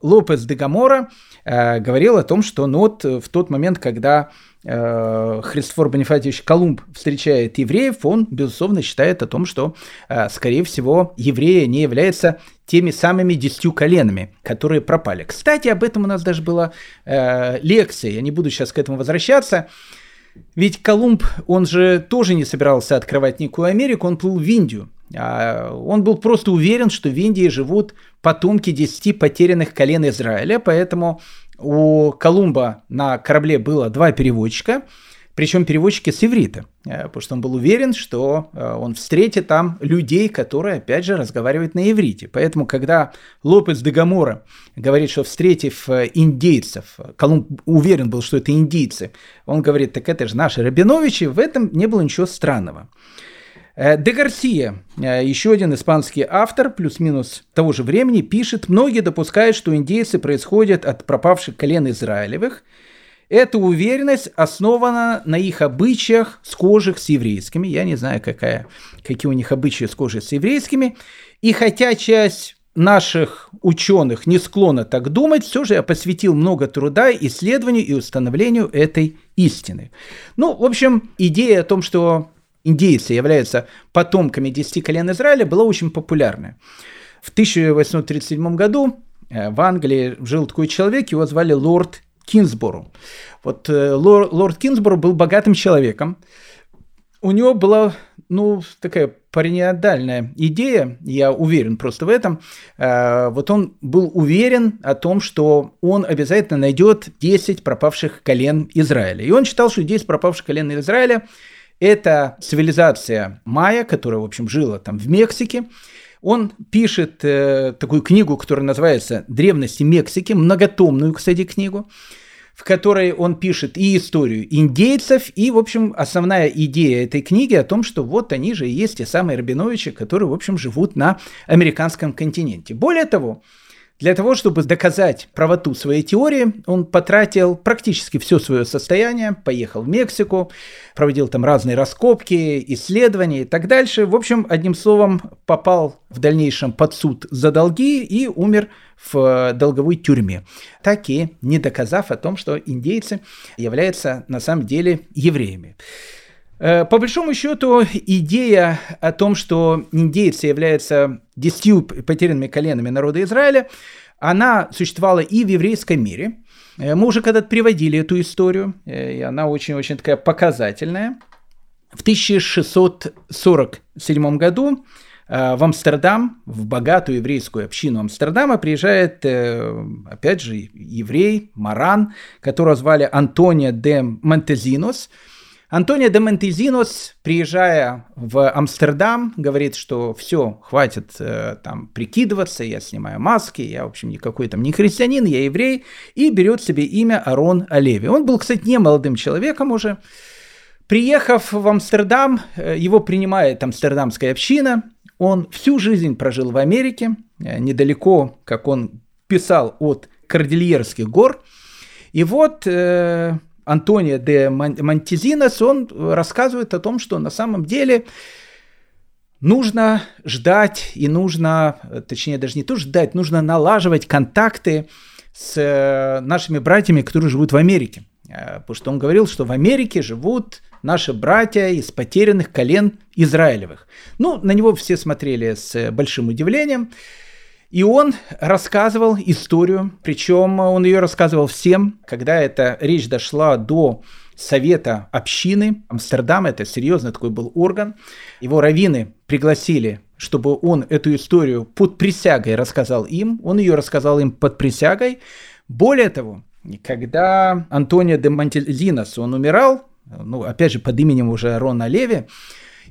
Лопес де Гамора говорил о том, что ну вот в тот момент, когда э, Христофор Бонифатьевич Колумб встречает евреев, он, безусловно, считает о том, что, скорее всего, евреи не являются теми самыми десятью коленами, которые пропали. Кстати, об этом у нас даже была лекция, я не буду сейчас к этому возвращаться. Ведь Колумб, он же тоже не собирался открывать некую Америку, он плыл в Индию. А, он был просто уверен, что в Индии живут потомки десяти потерянных колен Израиля, поэтому у Колумба на корабле было два переводчика, причем переводчики с иврита, э, потому что он был уверен, что э, он встретит там людей, которые, опять же, разговаривают на иврите. Поэтому, когда Лопес де Гамора говорит, что встретив э, индейцев, Колумб уверен был, что это индейцы, он говорит, так это же наши Рабиновичи, в этом не было ничего странного. Э, Де Гарсия, э, еще один испанский автор, плюс-минус того же времени, пишет, многие допускают, что индейцы происходят от пропавших колен Израилевых. Эта уверенность основана на их обычаях, схожих с еврейскими. Я не знаю, какая, какие у них обычаи схожи с еврейскими. И хотя часть наших ученых не склонна так думать, все же я посвятил много труда исследованию и установлению этой истины. Ну, в общем, идея о том, что индейцы являются потомками десяти колен Израиля, была очень популярная. В 1837 году э, в Англии жил такой человек, его звали лорд Кинсбору. Вот э, лорд, лорд Кинсборо был богатым человеком. У него была, ну, такая параноидальная идея, я уверен просто в этом. Э, вот он был уверен о том, что он обязательно найдет 10 пропавших колен Израиля. И он считал, что 10 пропавших колен Израиля – это цивилизация майя, которая, в общем, жила там в Мексике, он пишет э, такую книгу, которая называется «Древности Мексики», многотомную, кстати, книгу, в которой он пишет и историю индейцев, и, в общем, основная идея этой книги о том, что вот они же и есть те самые Рабиновичи, которые, в общем, живут на американском континенте. Более того, для того, чтобы доказать правоту своей теории, он потратил практически все свое состояние, поехал в Мексику, проводил там разные раскопки, исследования и так дальше. В общем, одним словом, попал в дальнейшем под суд за долги и умер в долговой тюрьме, так и не доказав о том, что индейцы являются на самом деле евреями. Э, по большому счету, идея о том, что индейцы являются десятью потерянными коленами народа Израиля, она существовала и в еврейском мире. Э, мы уже когда-то приводили эту историю, э, и она очень-очень такая показательная. В 1647 году в Амстердам, в богатую еврейскую общину Амстердама приезжает, опять же, еврей, маран, которого звали Антонио де Монтезинос – Антонио де Монтезинос, приезжая в Амстердам, говорит, что все, хватит э, там прикидываться, я снимаю маски, я, в общем, никакой там не христианин, я еврей, и берет себе имя Арон Олеви. Он был, кстати, не молодым человеком уже. Приехав в Амстердам, э, его принимает амстердамская община, он всю жизнь прожил в Америке, э, недалеко, как он писал, от Кордильерских гор. И вот э, Антонио де Монтезинос, он рассказывает о том, что на самом деле нужно ждать и нужно, точнее даже не то ждать, нужно налаживать контакты с э, нашими братьями, которые живут в Америке. Э, потому что он говорил, что в Америке живут наши братья из потерянных колен Израилевых. Ну, на него все смотрели с большим удивлением. И он рассказывал историю, причем он ее рассказывал всем, когда эта речь дошла до совета общины Амстердама, это серьезный такой был орган. Его раввины пригласили, чтобы он эту историю под присягой рассказал им. Он ее рассказал им под присягой. Более того, когда Антонио де Монтельзинос, он умирал, ну, опять же, под именем уже Рона Леви,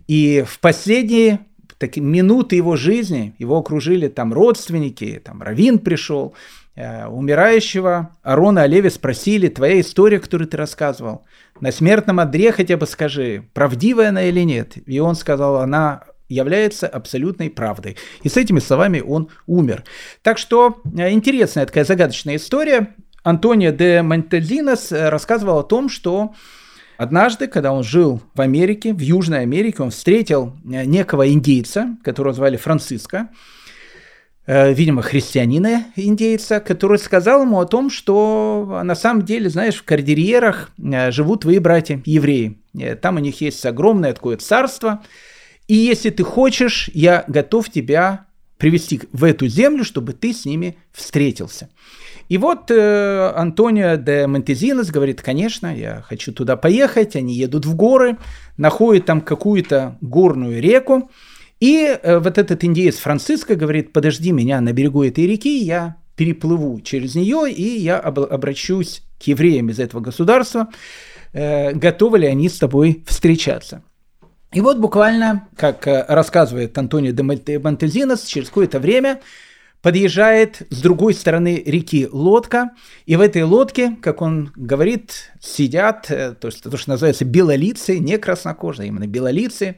и в последние так, минуты его жизни, его окружили там родственники, там Равин пришел, э, умирающего Арона Олеви спросили, твоя история, которую ты рассказывал, на смертном одре хотя бы скажи, правдивая она или нет? И он сказал, она является абсолютной правдой. И с этими словами он умер. Так что э, интересная такая загадочная история. Антонио де Монтельдинос э, рассказывал о том, что Однажды, когда он жил в Америке, в Южной Америке, он встретил э, некого индейца, которого звали Франциско, э, видимо, христианина индейца, который сказал ему о том, что на самом деле, знаешь, в кордильерах э, живут твои братья евреи. Там у них есть огромное такое царство, и если ты хочешь, я готов тебя привести в эту землю, чтобы ты с ними встретился. И вот э, Антонио де Монтезинос говорит, конечно, я хочу туда поехать, они едут в горы, находят там какую-то горную реку, и э, вот этот индеец Франциско говорит, подожди меня на берегу этой реки, я переплыву через нее, и я об- обращусь к евреям из этого государства, э, готовы ли они с тобой встречаться. И вот буквально, как э, рассказывает Антонио де Монтезинос, через какое-то время подъезжает с другой стороны реки лодка, и в этой лодке, как он говорит, сидят, э, то, есть, то что называется белолицы, не краснокожие, а именно белолицы,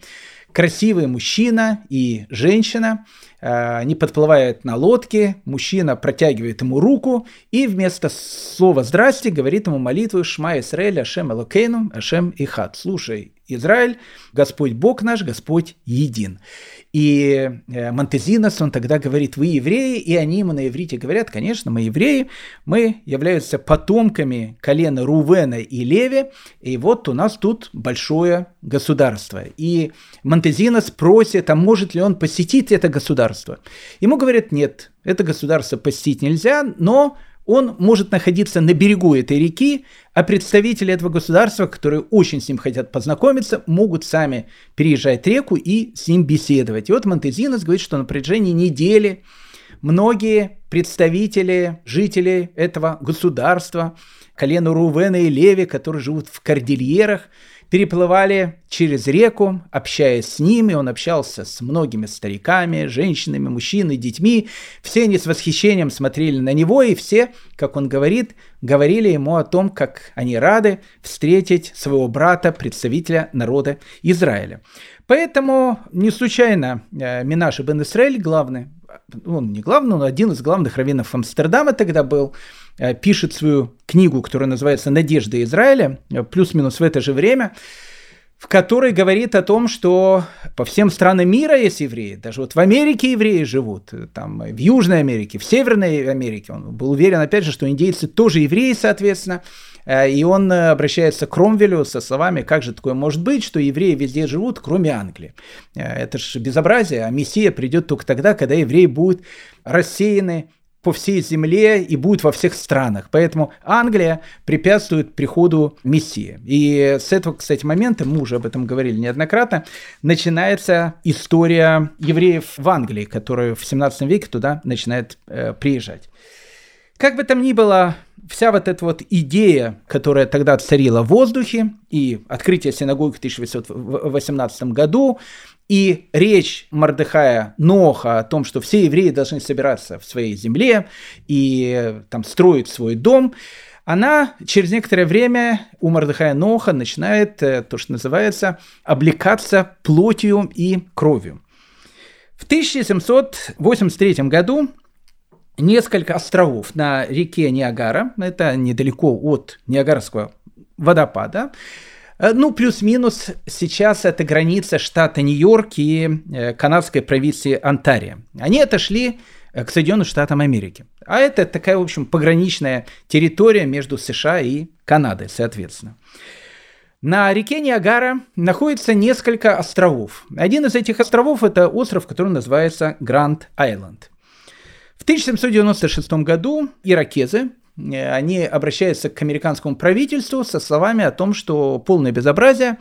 красивый мужчина и женщина. Э, они подплывают на лодке, мужчина протягивает ему руку и вместо слова «здрасте» говорит ему молитву «Шма Исраэль, Ашем Элокейну, Ашем Ихат». Слушай, Израиль, Господь Бог наш, Господь един. И э, Монтезинос, он тогда говорит, вы евреи, и они ему на иврите говорят, конечно, мы евреи, мы являемся потомками колена Рувена и Леви, и вот у нас тут большое государство. И Монтезинос просит, а может ли он посетить это государство? Ему говорят, нет, это государство посетить нельзя, но он может находиться на берегу этой реки, а представители этого государства, которые очень с ним хотят познакомиться, могут сами переезжать реку и с ним беседовать. И вот Монтезинос говорит, что на протяжении недели многие представители, жители этого государства, колено Рувена и Леви, которые живут в кордильерах, переплывали через реку, общаясь с ними. Он общался с многими стариками, женщинами, мужчинами, детьми. Все они с восхищением смотрели на него, и все, как он говорит, говорили ему о том, как они рады встретить своего брата, представителя народа Израиля. Поэтому не случайно э, Минаш Бен Исраэль, главный, он не главный, но один из главных раввинов Амстердама тогда был, пишет свою книгу, которая называется «Надежда Израиля», э, плюс-минус в это же время, в которой говорит о том, что по всем странам мира есть евреи. Даже вот в Америке евреи живут, э, там в Южной Америке, в Северной Америке. Он был уверен, опять же, что индейцы тоже евреи, соответственно. И он обращается к Кромвелю со словами, как же такое может быть, что евреи везде живут, кроме Англии. Это же безобразие, а Мессия придет только тогда, когда евреи будут рассеяны по всей земле и будет во всех странах. Поэтому Англия препятствует приходу Мессии. И с этого, кстати, момента, мы уже об этом говорили неоднократно, начинается история евреев в Англии, которая в 17 веке туда начинает э, приезжать. Как бы там ни было, вся вот эта вот идея, которая тогда царила в воздухе, и открытие синагоги в 1818 году, и речь Мардыхая Ноха о том, что все евреи должны собираться в своей земле и там строить свой дом, она через некоторое время у Мардыхая Ноха начинает э, то, что называется, облекаться плотью и кровью. В 1783 году несколько островов на реке Ниагара, это недалеко от Ниагарского водопада, ну, плюс-минус сейчас это граница штата Нью-Йорк и э, канадской провинции Онтарио. Они отошли э, к Соединенным Штатам Америки. А это такая, в общем, пограничная территория между США и Канадой, соответственно. На реке Ниагара находится несколько островов. Один из этих островов – это остров, который называется Гранд-Айленд. В 1796 году иракезы, э, они обращаются к американскому правительству со словами о том, что полное безобразие,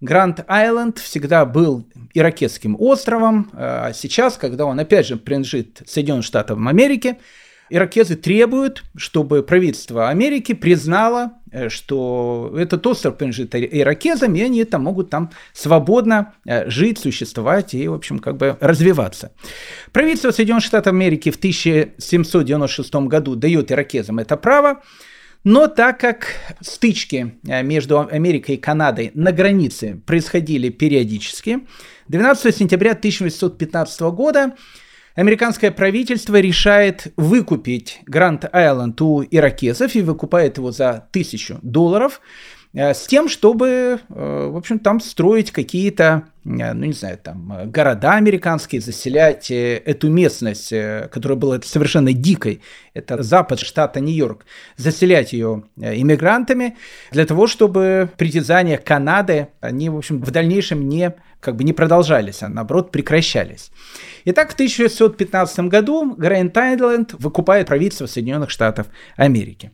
Гранд-Айленд всегда был иракетским островом, э, а сейчас, когда он опять же принадлежит Соединенным Штатам Америки, иракезы требуют, чтобы правительство Америки признало, э, что этот остров принадлежит иракезам, и они там могут там свободно э, жить, существовать и, в общем, как бы развиваться. Правительство Соединенных Штатов Америки в 1796 году дает иракезам это право, но так как стычки э, между Америкой и Канадой на границе происходили периодически, 12 сентября 1815 года американское правительство решает выкупить Гранд Айленд у иракезов и выкупает его за тысячу долларов с тем, чтобы, э, в общем, там строить какие-то, э, ну, не знаю, там, города американские, заселять эту местность, которая была совершенно дикой, это запад штата Нью-Йорк, заселять ее иммигрантами для того, чтобы притязания Канады, они, в общем, в дальнейшем не, как бы не продолжались, а наоборот прекращались. Итак, в 1615 году Гранд Айленд выкупает правительство Соединенных Штатов Америки.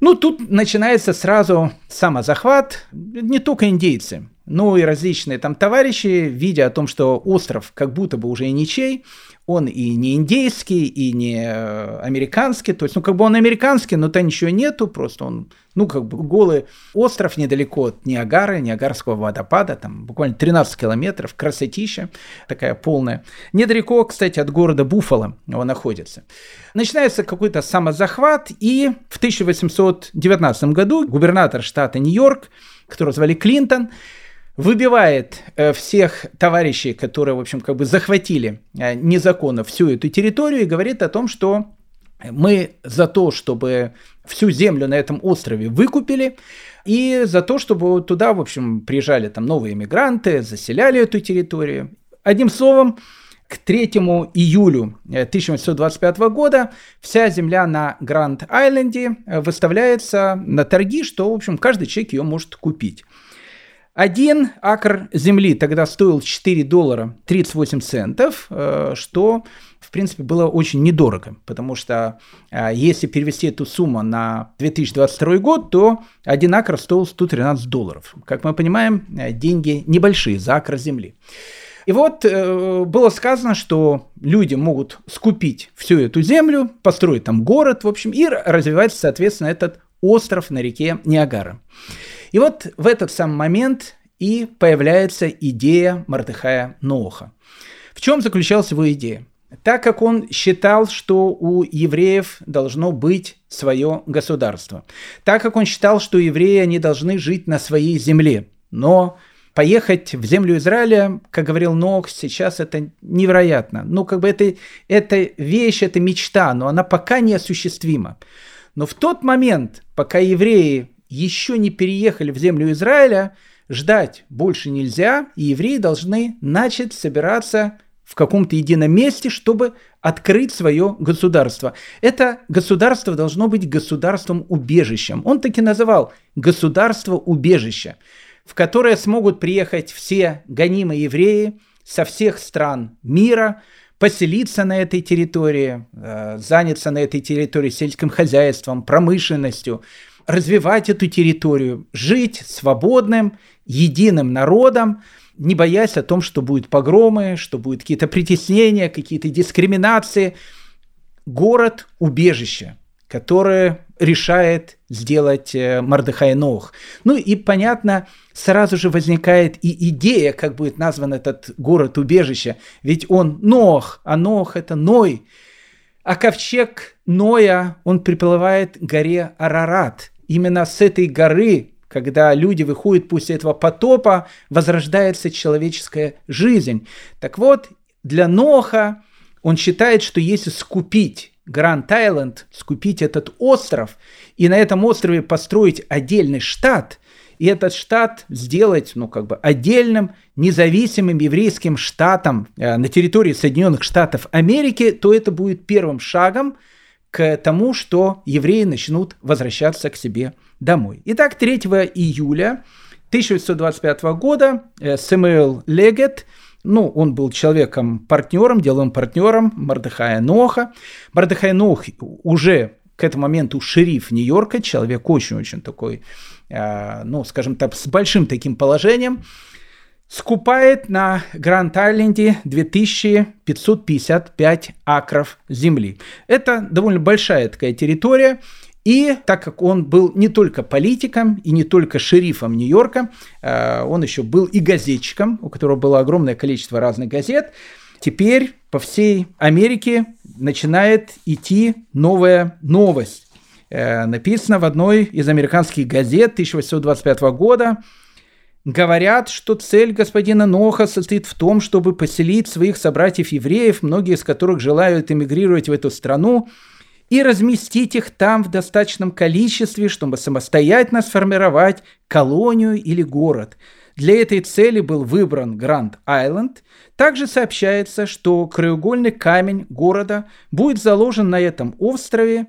Ну, тут начинается сразу самозахват, не только индейцы, но и различные там товарищи, видя о том, что остров как будто бы уже и ничей, он и не индейский, и не э, американский, то есть, ну, как бы он американский, но там ничего нету, просто он, ну, как бы голый остров недалеко от Ниагары, Ниагарского водопада, там буквально 13 километров, красотища такая полная. Недалеко, кстати, от города Буффало он находится. Начинается какой-то самозахват, и в 1819 году губернатор штата Нью-Йорк, которого звали Клинтон, выбивает э, всех товарищей, которые, в общем, как бы захватили э, незаконно всю эту территорию и говорит о том, что мы за то, чтобы всю землю на этом острове выкупили, и за то, чтобы туда, в общем, приезжали там новые иммигранты, заселяли эту территорию. Одним словом, к 3 июлю 1825 э, года вся земля на Гранд-Айленде выставляется на торги, что, в общем, каждый человек ее может купить. Один акр земли тогда стоил 4 доллара 38 центов, э, что, в принципе, было очень недорого, потому что э, если перевести эту сумму на 2022 год, то один акр стоил 113 долларов. Как мы понимаем, э, деньги небольшие за акр земли. И вот э, было сказано, что люди могут скупить всю эту землю, построить там город, в общем, и развивать, соответственно, этот остров на реке Ниагара. И вот в этот самый момент и появляется идея Мардыхая Ноха. В чем заключалась его идея? Так как он считал, что у евреев должно быть свое государство, так как он считал, что евреи они должны жить на своей земле, но поехать в землю Израиля, как говорил Нох, сейчас это невероятно. Ну, как бы это, это вещь, это мечта, но она пока неосуществима. Но в тот момент, пока евреи еще не переехали в землю Израиля, ждать больше нельзя, и евреи должны начать собираться в каком-то едином месте, чтобы открыть свое государство. Это государство должно быть государством-убежищем. Он таки называл государство-убежище, в которое смогут приехать все гонимые евреи со всех стран мира – поселиться на этой территории, э, заняться на этой территории сельским хозяйством, промышленностью, развивать эту территорию, жить свободным, единым народом, не боясь о том, что будут погромы, что будут какие-то притеснения, какие-то дискриминации. Город – убежище, которое решает сделать э, Мардыхай Нох. Ну и понятно, сразу же возникает и идея, как будет назван этот город-убежище. Ведь он Нох, а Нох это Ной. А ковчег Ноя, он приплывает к горе Арарат. Именно с этой горы, когда люди выходят после этого потопа, возрождается человеческая жизнь. Так вот, для Ноха он считает, что если скупить Гранд Айленд, скупить этот остров и на этом острове построить отдельный штат, и этот штат сделать, ну, как бы отдельным, независимым еврейским штатом э, на территории Соединенных Штатов Америки, то это будет первым шагом к тому, что евреи начнут возвращаться к себе домой. Итак, 3 июля 1825 года э, Сэмюэл Легет – ну, он был человеком-партнером, деловым партнером Мардыхая Ноха. Мардыхай Нох уже к этому моменту шериф Нью-Йорка, человек очень-очень такой, э, ну, скажем так, с большим таким положением, скупает на Гранд-Айленде 2555 акров земли. Это довольно большая такая территория, и так как он был не только политиком и не только шерифом Нью-Йорка, э, он еще был и газетчиком, у которого было огромное количество разных газет, теперь по всей Америке начинает идти новая новость. Э, написано в одной из американских газет 1825 года, Говорят, что цель господина Ноха состоит в том, чтобы поселить своих собратьев-евреев, многие из которых желают эмигрировать в эту страну, и разместить их там в достаточном количестве, чтобы самостоятельно сформировать колонию или город. Для этой цели был выбран Гранд-Айленд. Также сообщается, что краеугольный камень города будет заложен на этом острове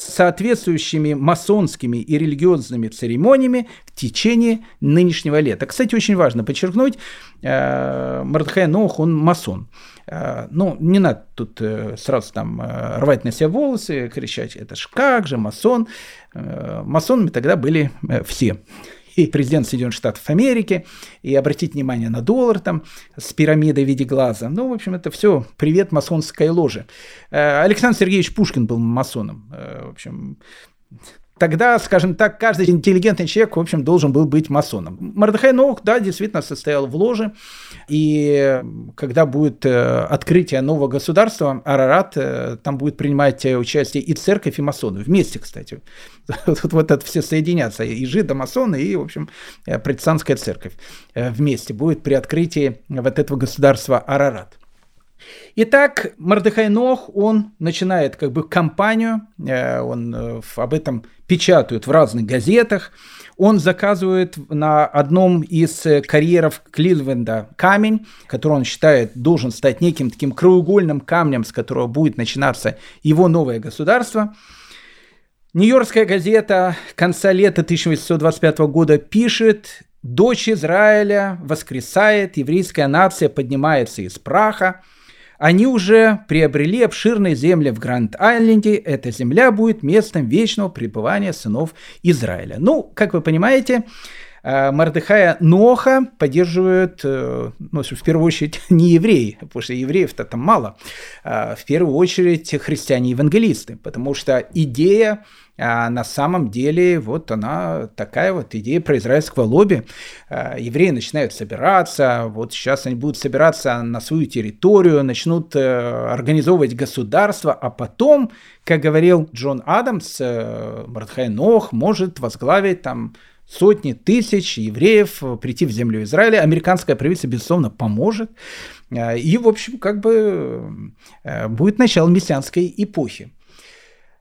соответствующими масонскими и религиозными церемониями в течение нынешнего лета. Кстати, очень важно подчеркнуть, э, Мардхай Нох, он масон. Э, ну, не надо тут э, сразу там рвать на себя волосы, кричать, это ж как же, масон. Масонами тогда были все. И президент Соединенных Штатов Америки, и обратить внимание на доллар там с пирамидой в виде глаза. Ну, в общем, это все привет масонской ложе. Александр Сергеевич Пушкин был масоном. В общем, тогда, скажем так, каждый интеллигентный человек, в общем, должен был быть масоном. Мордыхай Ноук, да, действительно состоял в ложе, и когда будет э, открытие нового государства, Арарат, э, там будет принимать участие и церковь, и масоны, вместе, кстати. Тут вот это все соединятся, и жиды, масоны, и, в общем, э, протестантская церковь вместе будет при открытии вот этого государства Арарат. Итак, Мордыхай Нох, он начинает как бы кампанию, э, он э, об этом печатают в разных газетах, он заказывает на одном из э, карьеров Кливленда камень, который он считает должен стать неким таким краеугольным камнем, с которого будет начинаться его новое государство. Нью-Йоркская газета конца лета 1825 года пишет Дочь Израиля воскресает, еврейская нация поднимается из праха. Они уже приобрели обширные земли в Гранд-Айленде. Эта земля будет местом вечного пребывания сынов Израиля. Ну, как вы понимаете, Мардыхая Ноха поддерживают, э, ну, в первую очередь, не евреи, потому что евреев-то там мало, а в первую очередь христиане-евангелисты, потому что идея а на самом деле вот она такая вот идея про израильского лобби. Евреи начинают собираться, вот сейчас они будут собираться на свою территорию, начнут э, организовывать государство, а потом, как говорил Джон Адамс, э, Мардхай Нох может возглавить там сотни тысяч евреев прийти в землю Израиля. Американское правительство, безусловно, поможет. А, и, в общем, как бы э, будет начало мессианской эпохи.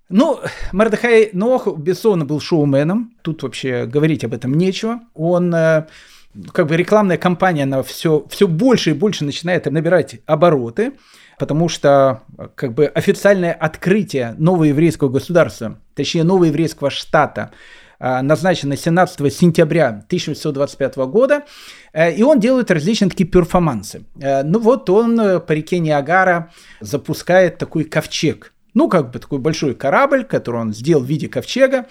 Ну, Мардахай Нох, безусловно, был шоуменом. Тут вообще говорить об этом нечего. Он э, как бы рекламная кампания, она все, все больше и больше начинает набирать обороты, потому что как бы официальное открытие нового еврейского государства, точнее нового еврейского штата, э, назначено 17 сентября 1825 года, э, и он делает различные такие перформансы. Ну вот он по реке Ниагара запускает такой ковчег – ну, как бы такой большой корабль, который он сделал в виде ковчега.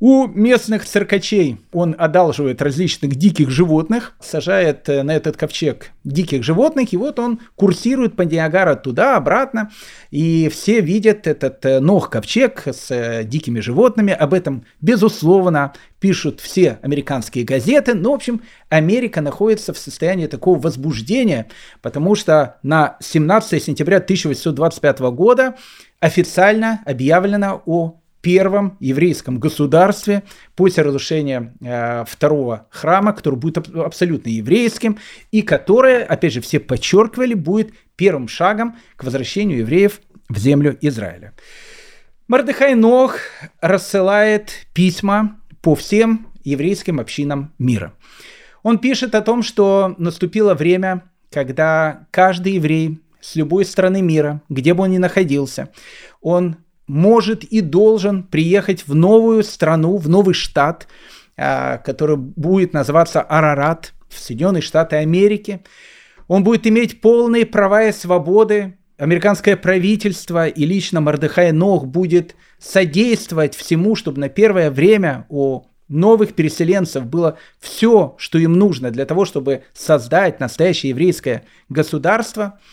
У местных циркачей он одалживает различных диких животных, сажает э, на этот ковчег диких животных, и вот он курсирует по Ниагара туда-обратно, и все видят этот э, ног ковчег с э, дикими животными. Об этом, безусловно, пишут все американские газеты. Ну, в общем, Америка находится в состоянии такого возбуждения, потому что на 17 сентября 1825 года официально объявлено о первом еврейском государстве после разрушения э, второго храма, который будет аб- абсолютно еврейским и которое, опять же, все подчеркивали, будет первым шагом к возвращению евреев в землю Израиля. Мардыхай Нох рассылает письма по всем еврейским общинам мира. Он пишет о том, что наступило время, когда каждый еврей с любой страны мира, где бы он ни находился, он может и должен приехать в новую страну, в новый штат, а, который будет называться Арарат, в Соединенные Штаты Америки. Он будет иметь полные права и свободы. Американское правительство и лично Мордыхай Нох будет содействовать всему, чтобы на первое время у новых переселенцев было все, что им нужно для того, чтобы создать настоящее еврейское государство –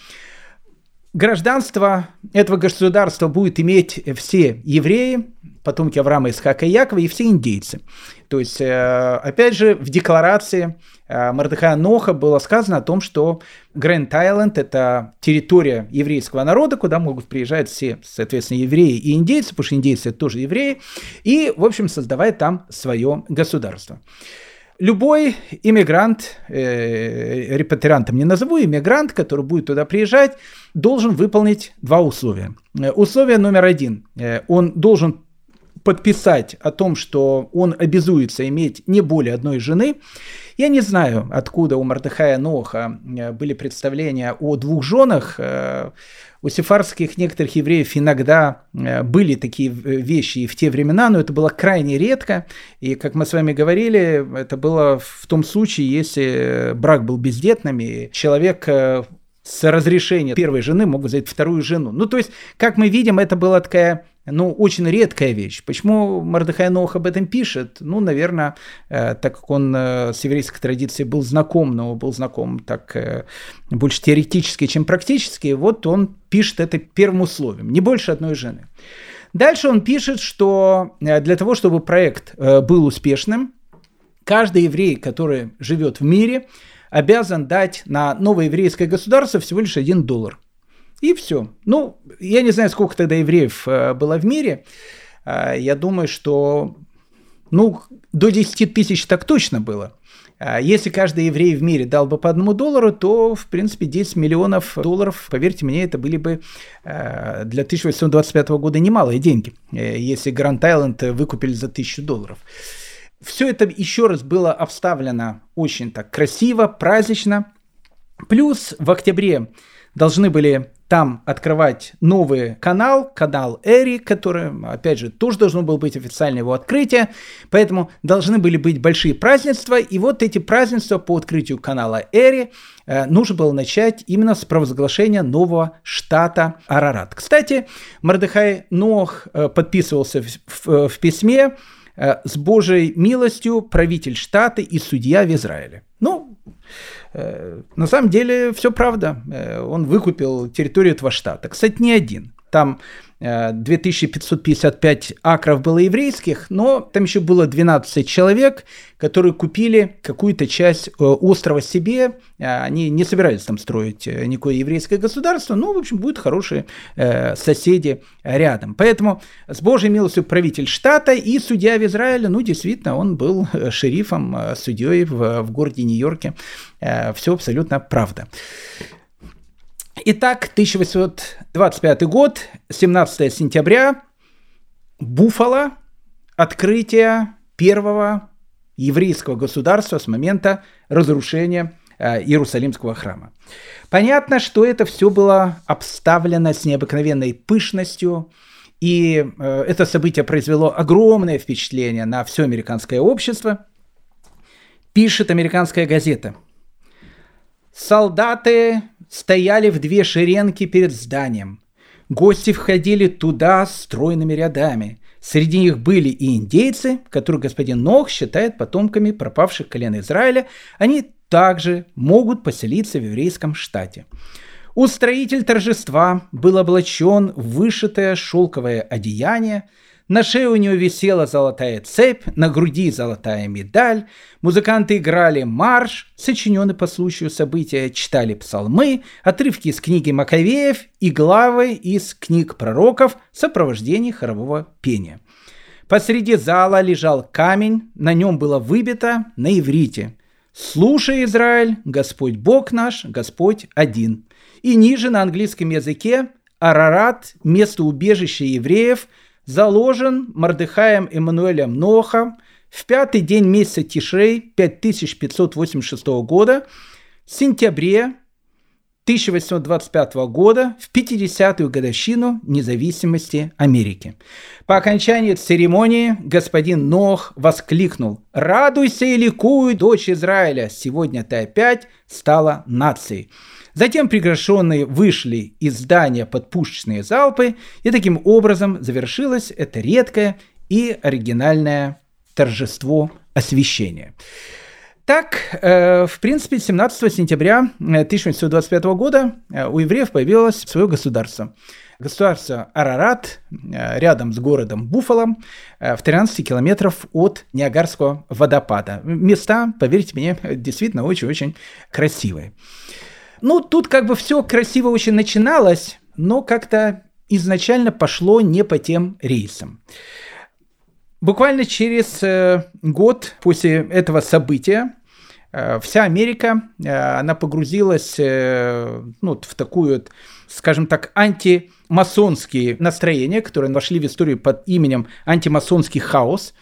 Гражданство этого государства будет иметь все евреи, потомки Авраама, Исхака и Якова, и все индейцы. То есть, э, опять же, в декларации э, Мордыхая Ноха было сказано о том, что Грэнд Айленд – это территория еврейского народа, куда могут приезжать все, соответственно, евреи и индейцы, потому что индейцы – это тоже евреи, и, в общем, создавать там свое государство. Любой иммигрант, э, репатриантом не назову, иммигрант, который будет туда приезжать, должен выполнить два условия. Э, условие номер один. Э, он должен подписать о том, что он обязуется иметь не более одной жены. Я не знаю, откуда у Мардыхая Ноха э, были представления о двух женах. У сефарских некоторых евреев иногда э, были такие вещи и в те времена, но это было крайне редко. И, как мы с вами говорили, это было в том случае, если брак был бездетным, и человек э, с разрешения первой жены мог взять вторую жену. Ну, то есть, как мы видим, это была такая ну, очень редкая вещь. Почему Мардыхай Нох об этом пишет? Ну, наверное, э, так как он э, с еврейской традицией был знаком, но был знаком так э, больше теоретически, чем практически, вот он пишет это первым условием, не больше одной жены. Дальше он пишет, что э, для того, чтобы проект э, был успешным, каждый еврей, который живет в мире, обязан дать на новое еврейское государство всего лишь один доллар – и все. Ну, я не знаю, сколько тогда евреев э, было в мире. Э, я думаю, что ну, до 10 тысяч так точно было. А если каждый еврей в мире дал бы по одному доллару, то, в принципе, 10 миллионов долларов, поверьте мне, это были бы э, для 1825 года немалые деньги, если Гранд Айленд выкупили за 1000 долларов. Все это еще раз было обставлено очень так красиво, празднично. Плюс в октябре должны были там открывать новый канал, канал Эри, который, опять же, тоже должно было быть официальное его открытие, поэтому должны были быть большие празднества, и вот эти празднества по открытию канала Эри э, нужно было начать именно с провозглашения нового штата Арарат. Кстати, Мордыхай Нох э, подписывался в, в, в письме э, с Божьей милостью правитель штата и судья в Израиле. Ну, Э, на самом деле все правда. Э, он выкупил территорию этого штата. Кстати, не один. Там 2555 э, акров было еврейских, но там еще было 12 человек, которые купили какую-то часть э, острова себе. Они не собирались там строить э, никакое еврейское государство, но, в общем, будут хорошие соседи рядом. Поэтому с Божьей милостью правитель штата и судья в Израиле, ну, действительно, он был шерифом, судьей в, в городе Нью-Йорке. Все абсолютно правда. Итак, 1825 год, 17 сентября, Буфало, открытие первого еврейского государства с момента разрушения э, Иерусалимского храма. Понятно, что это все было обставлено с необыкновенной пышностью, и э, это событие произвело огромное впечатление на все американское общество. Пишет американская газета. Солдаты стояли в две шеренги перед зданием. Гости входили туда стройными рядами. Среди них были и индейцы, которых господин Нох считает потомками пропавших колен Израиля. Они также могут поселиться в еврейском штате. Устроитель торжества был облачен в вышитое шелковое одеяние – на шее у него висела золотая цепь, на груди золотая медаль. Музыканты играли марш, сочиненный по случаю события, читали псалмы, отрывки из книги Маковеев и главы из книг пророков в сопровождении хорового пения. Посреди зала лежал камень, на нем было выбито на иврите «Слушай, Израиль, Господь Бог наш, Господь один». И ниже на английском языке Арарат, место убежища евреев – заложен Мордыхаем Эммануэлем Нохом в пятый день месяца Тишрей 5586 года, в сентябре 1825 года, в 50-ю годовщину независимости Америки. По окончании церемонии господин Нох воскликнул «Радуйся и ликуй, дочь Израиля, сегодня ты опять стала нацией». Затем приглашенные вышли из здания под пушечные залпы, и таким образом завершилось это редкое и оригинальное торжество освящения. Так, э, в принципе, 17 сентября 1825 э, года э, у евреев появилось свое государство. Государство Арарат рядом с городом Буфалом в 13 километров от Ниагарского водопада. Места, поверьте мне, действительно очень-очень красивые. Ну, тут как бы все красиво очень начиналось, но как-то изначально пошло не по тем рейсам. Буквально через э, год после этого события э, вся Америка, э, она погрузилась ну, в такую, скажем так, антимасонские настроения, которые вошли в историю под именем антимасонский хаос.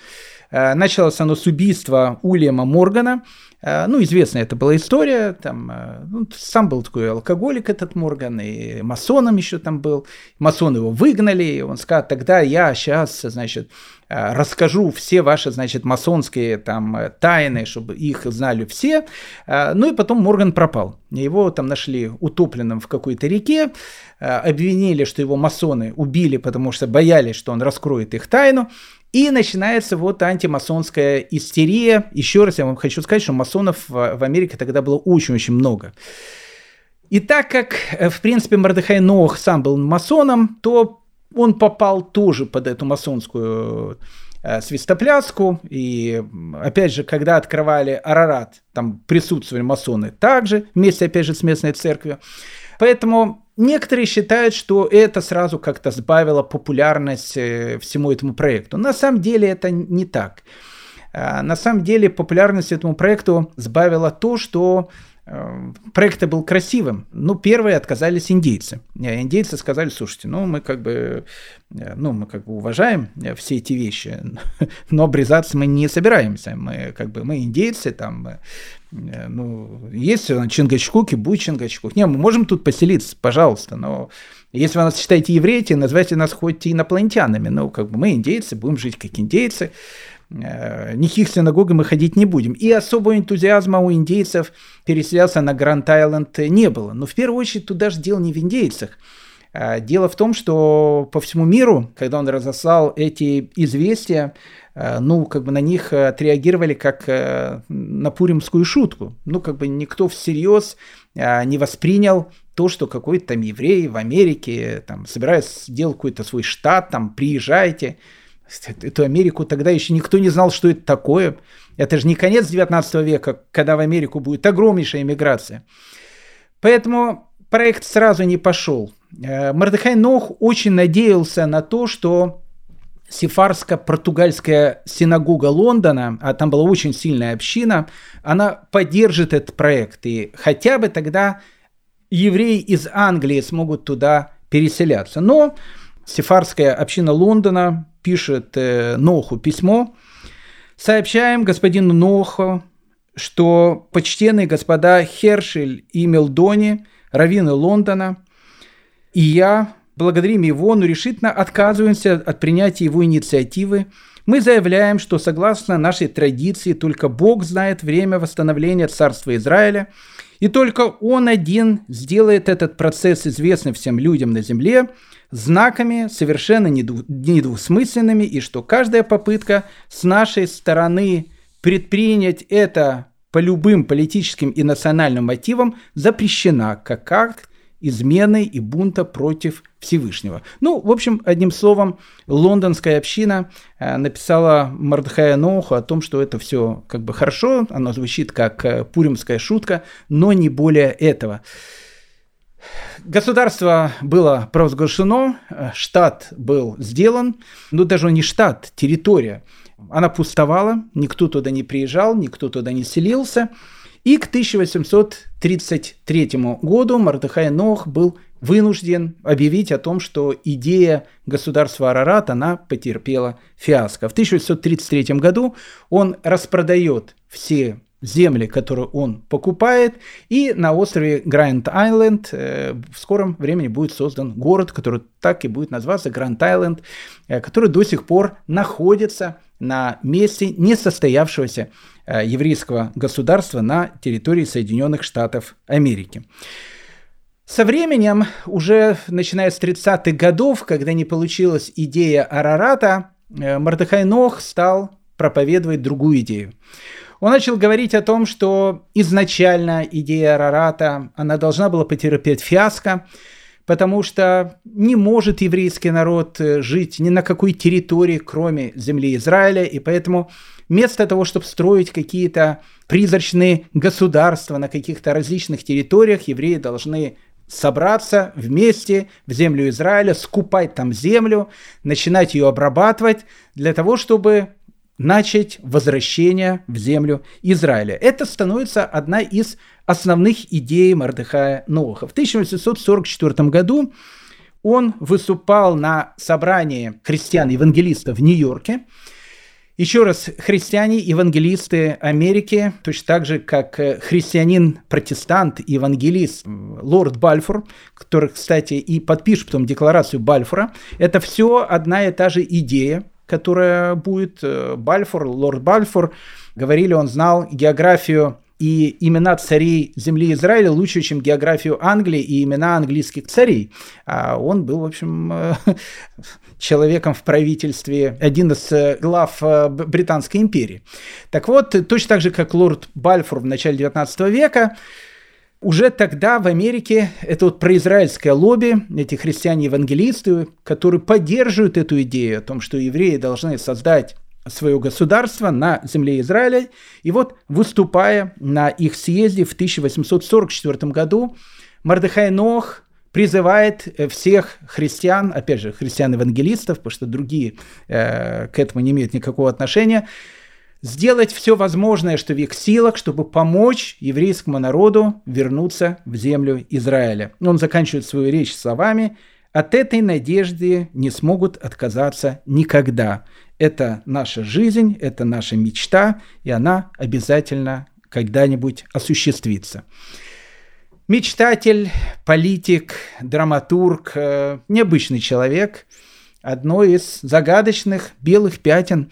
Началось оно с убийства Уильяма Моргана, ну, известная это была история, там, э, ну, сам был такой алкоголик этот Морган, и масоном еще там был, масоны его выгнали, и он сказал, тогда я сейчас, значит, э, расскажу все ваши, значит, масонские там тайны, чтобы их знали все, ну и потом Морган пропал, его там нашли утопленным в какой-то реке, обвинили, что его масоны убили, потому что боялись, что он раскроет их тайну, и начинается вот антимасонская истерия. Еще раз я вам хочу сказать, что масонов в Америке тогда было очень-очень много. И так как, э, в принципе, Мордыхай Нох сам был масоном, то он попал тоже под эту масонскую э, свистопляску. И, опять же, когда открывали Арарат, там присутствовали масоны также, вместе, опять же, с местной церковью. Поэтому Некоторые считают, что это сразу как-то сбавило популярность э, всему этому проекту. На самом деле это не так. А, на самом деле популярность этому проекту сбавило то, что проект был красивым. Ну, первые отказались индейцы. Индейцы сказали, слушайте, ну, мы как бы, э, ну, мы как бы уважаем э, все эти вещи, но обрезаться мы не собираемся. Мы как бы, мы индейцы, там, ну, есть Чингачкук и будет Чингачкук. Не, мы можем тут поселиться, пожалуйста, но если вы нас считаете евреями, называйте нас хоть инопланетянами. Ну, как бы мы индейцы, будем жить как индейцы. Э, никаких синагог мы ходить не будем. И особого энтузиазма у индейцев переселяться на Гранд-Айленд не было. Но в первую очередь тут даже дело не в индейцах. А дело в том, что по всему миру, когда он разослал эти известия, э, ну, как бы на них отреагировали как э, на пуримскую шутку. Ну, как бы никто всерьез не воспринял то, что какой-то там еврей в Америке там собирается сделать какой-то свой штат, там, приезжайте – Эту Америку тогда еще никто не знал, что это такое. Это же не конец 19 века, когда в Америку будет огромнейшая иммиграция. Поэтому проект сразу не пошел. Э, Мордыхай Нох очень надеялся на то, что Сефарско-португальская синагога Лондона, а там была очень сильная община, она поддержит этот проект. И хотя бы тогда евреи из Англии смогут туда переселяться. Но Сефарская община Лондона пишет э, Ноху письмо. Сообщаем господину Ноху, что почтенные господа Хершель и Мелдони, раввины Лондона, и я благодарим его, но решительно отказываемся от принятия его инициативы. Мы заявляем, что согласно нашей традиции только Бог знает время восстановления Царства Израиля, и только Он один сделает этот процесс известным всем людям на земле – знаками совершенно недвусмысленными, и что каждая попытка с нашей стороны предпринять это по любым политическим и национальным мотивам запрещена как акт измены и бунта против Всевышнего. Ну, в общем, одним словом, лондонская община э, написала Мардхая Ноуху о том, что это все как бы хорошо, оно звучит как э, пуримская шутка, но не более этого. Государство было провозглашено, штат был сделан, ну даже не штат, территория. Она пустовала, никто туда не приезжал, никто туда не селился. И к 1833 году Мардыхай Нох был вынужден объявить о том, что идея государства Арарат, она потерпела фиаско. В 1833 году он распродает все земли, которые он покупает, и на острове Гранд-Айленд э, в скором времени будет создан город, который так и будет называться Гранд-Айленд, э, который до сих пор находится на месте несостоявшегося э, еврейского государства на территории Соединенных Штатов Америки. Со временем, уже начиная с 30-х годов, когда не получилась идея Арарата, Мардыхай Нох стал проповедовать другую идею. Он начал говорить о том, что изначально идея Арарата, она должна была потерпеть фиаско, потому что не может еврейский народ э, жить ни на какой территории, кроме земли Израиля, и поэтому вместо того, чтобы строить какие-то призрачные государства на каких-то различных территориях, евреи должны собраться вместе в землю Израиля, скупать там землю, начинать ее обрабатывать для того, чтобы начать возвращение в землю Израиля. Это становится одна из основных идей Мардыхая Ноуха. В 1844 году он выступал на собрании христиан-евангелистов в Нью-Йорке. Еще раз, христиане-евангелисты Америки, точно так же, как христианин-протестант, евангелист лорд Бальфур, который, кстати, и подпишет потом декларацию Бальфура, это все одна и та же идея, которая будет. Э, Бальфур, лорд Бальфур, говорили, он знал географию и имена царей земли Израиля лучше, чем географию Англии и имена английских царей. А он был, в общем, э, человеком в правительстве, один из э, глав Британской империи. Так вот, точно так же, как лорд Бальфур в начале 19 века, уже тогда в Америке это вот произраильское лобби, эти христиане-евангелисты, которые поддерживают эту идею о том, что евреи должны создать свое государство на земле Израиля. И вот, выступая на их съезде в 1844 году, Мардыхай Нох призывает всех христиан, опять же, христиан-евангелистов, потому что другие э, к этому не имеют никакого отношения, сделать все возможное, что в их силах, чтобы помочь еврейскому народу вернуться в землю Израиля. Он заканчивает свою речь словами «От этой надежды не смогут отказаться никогда. Это наша жизнь, это наша мечта, и она обязательно когда-нибудь осуществится». Мечтатель, политик, драматург, э, необычный человек, одно из загадочных белых пятен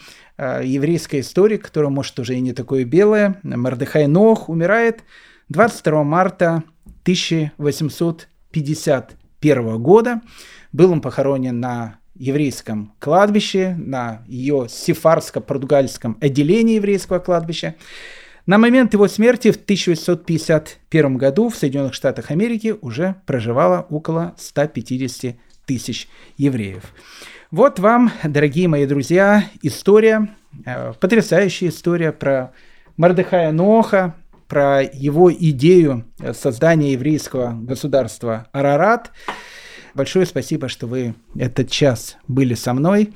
еврейской истории, которая, может, уже и не такое белое. Мардыхай Нох умирает 22 марта 1851 года. Был он похоронен на еврейском кладбище, на ее сефарско-португальском отделении еврейского кладбища. На момент его смерти в 1851 году в Соединенных Штатах Америки уже проживало около 150 тысяч евреев. Вот вам, дорогие мои друзья, история, э, потрясающая история про Мардыхая Ноха, про его идею создания еврейского государства Арарат. Большое спасибо, что вы этот час были со мной.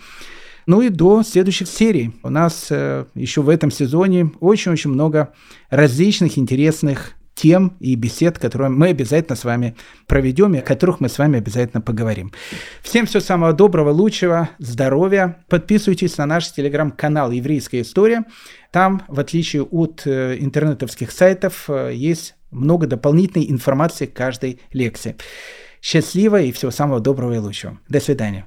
Ну и до следующих серий. У нас э, еще в этом сезоне очень-очень много различных интересных тем и бесед, которые мы обязательно с вами проведем и о которых мы с вами обязательно поговорим. Всем всего самого доброго, лучшего, здоровья. Подписывайтесь на наш телеграм-канал «Еврейская история». Там, в отличие от э, интернетовских сайтов, э, есть много дополнительной информации к каждой лекции. Счастливо и всего самого доброго и лучшего. До свидания.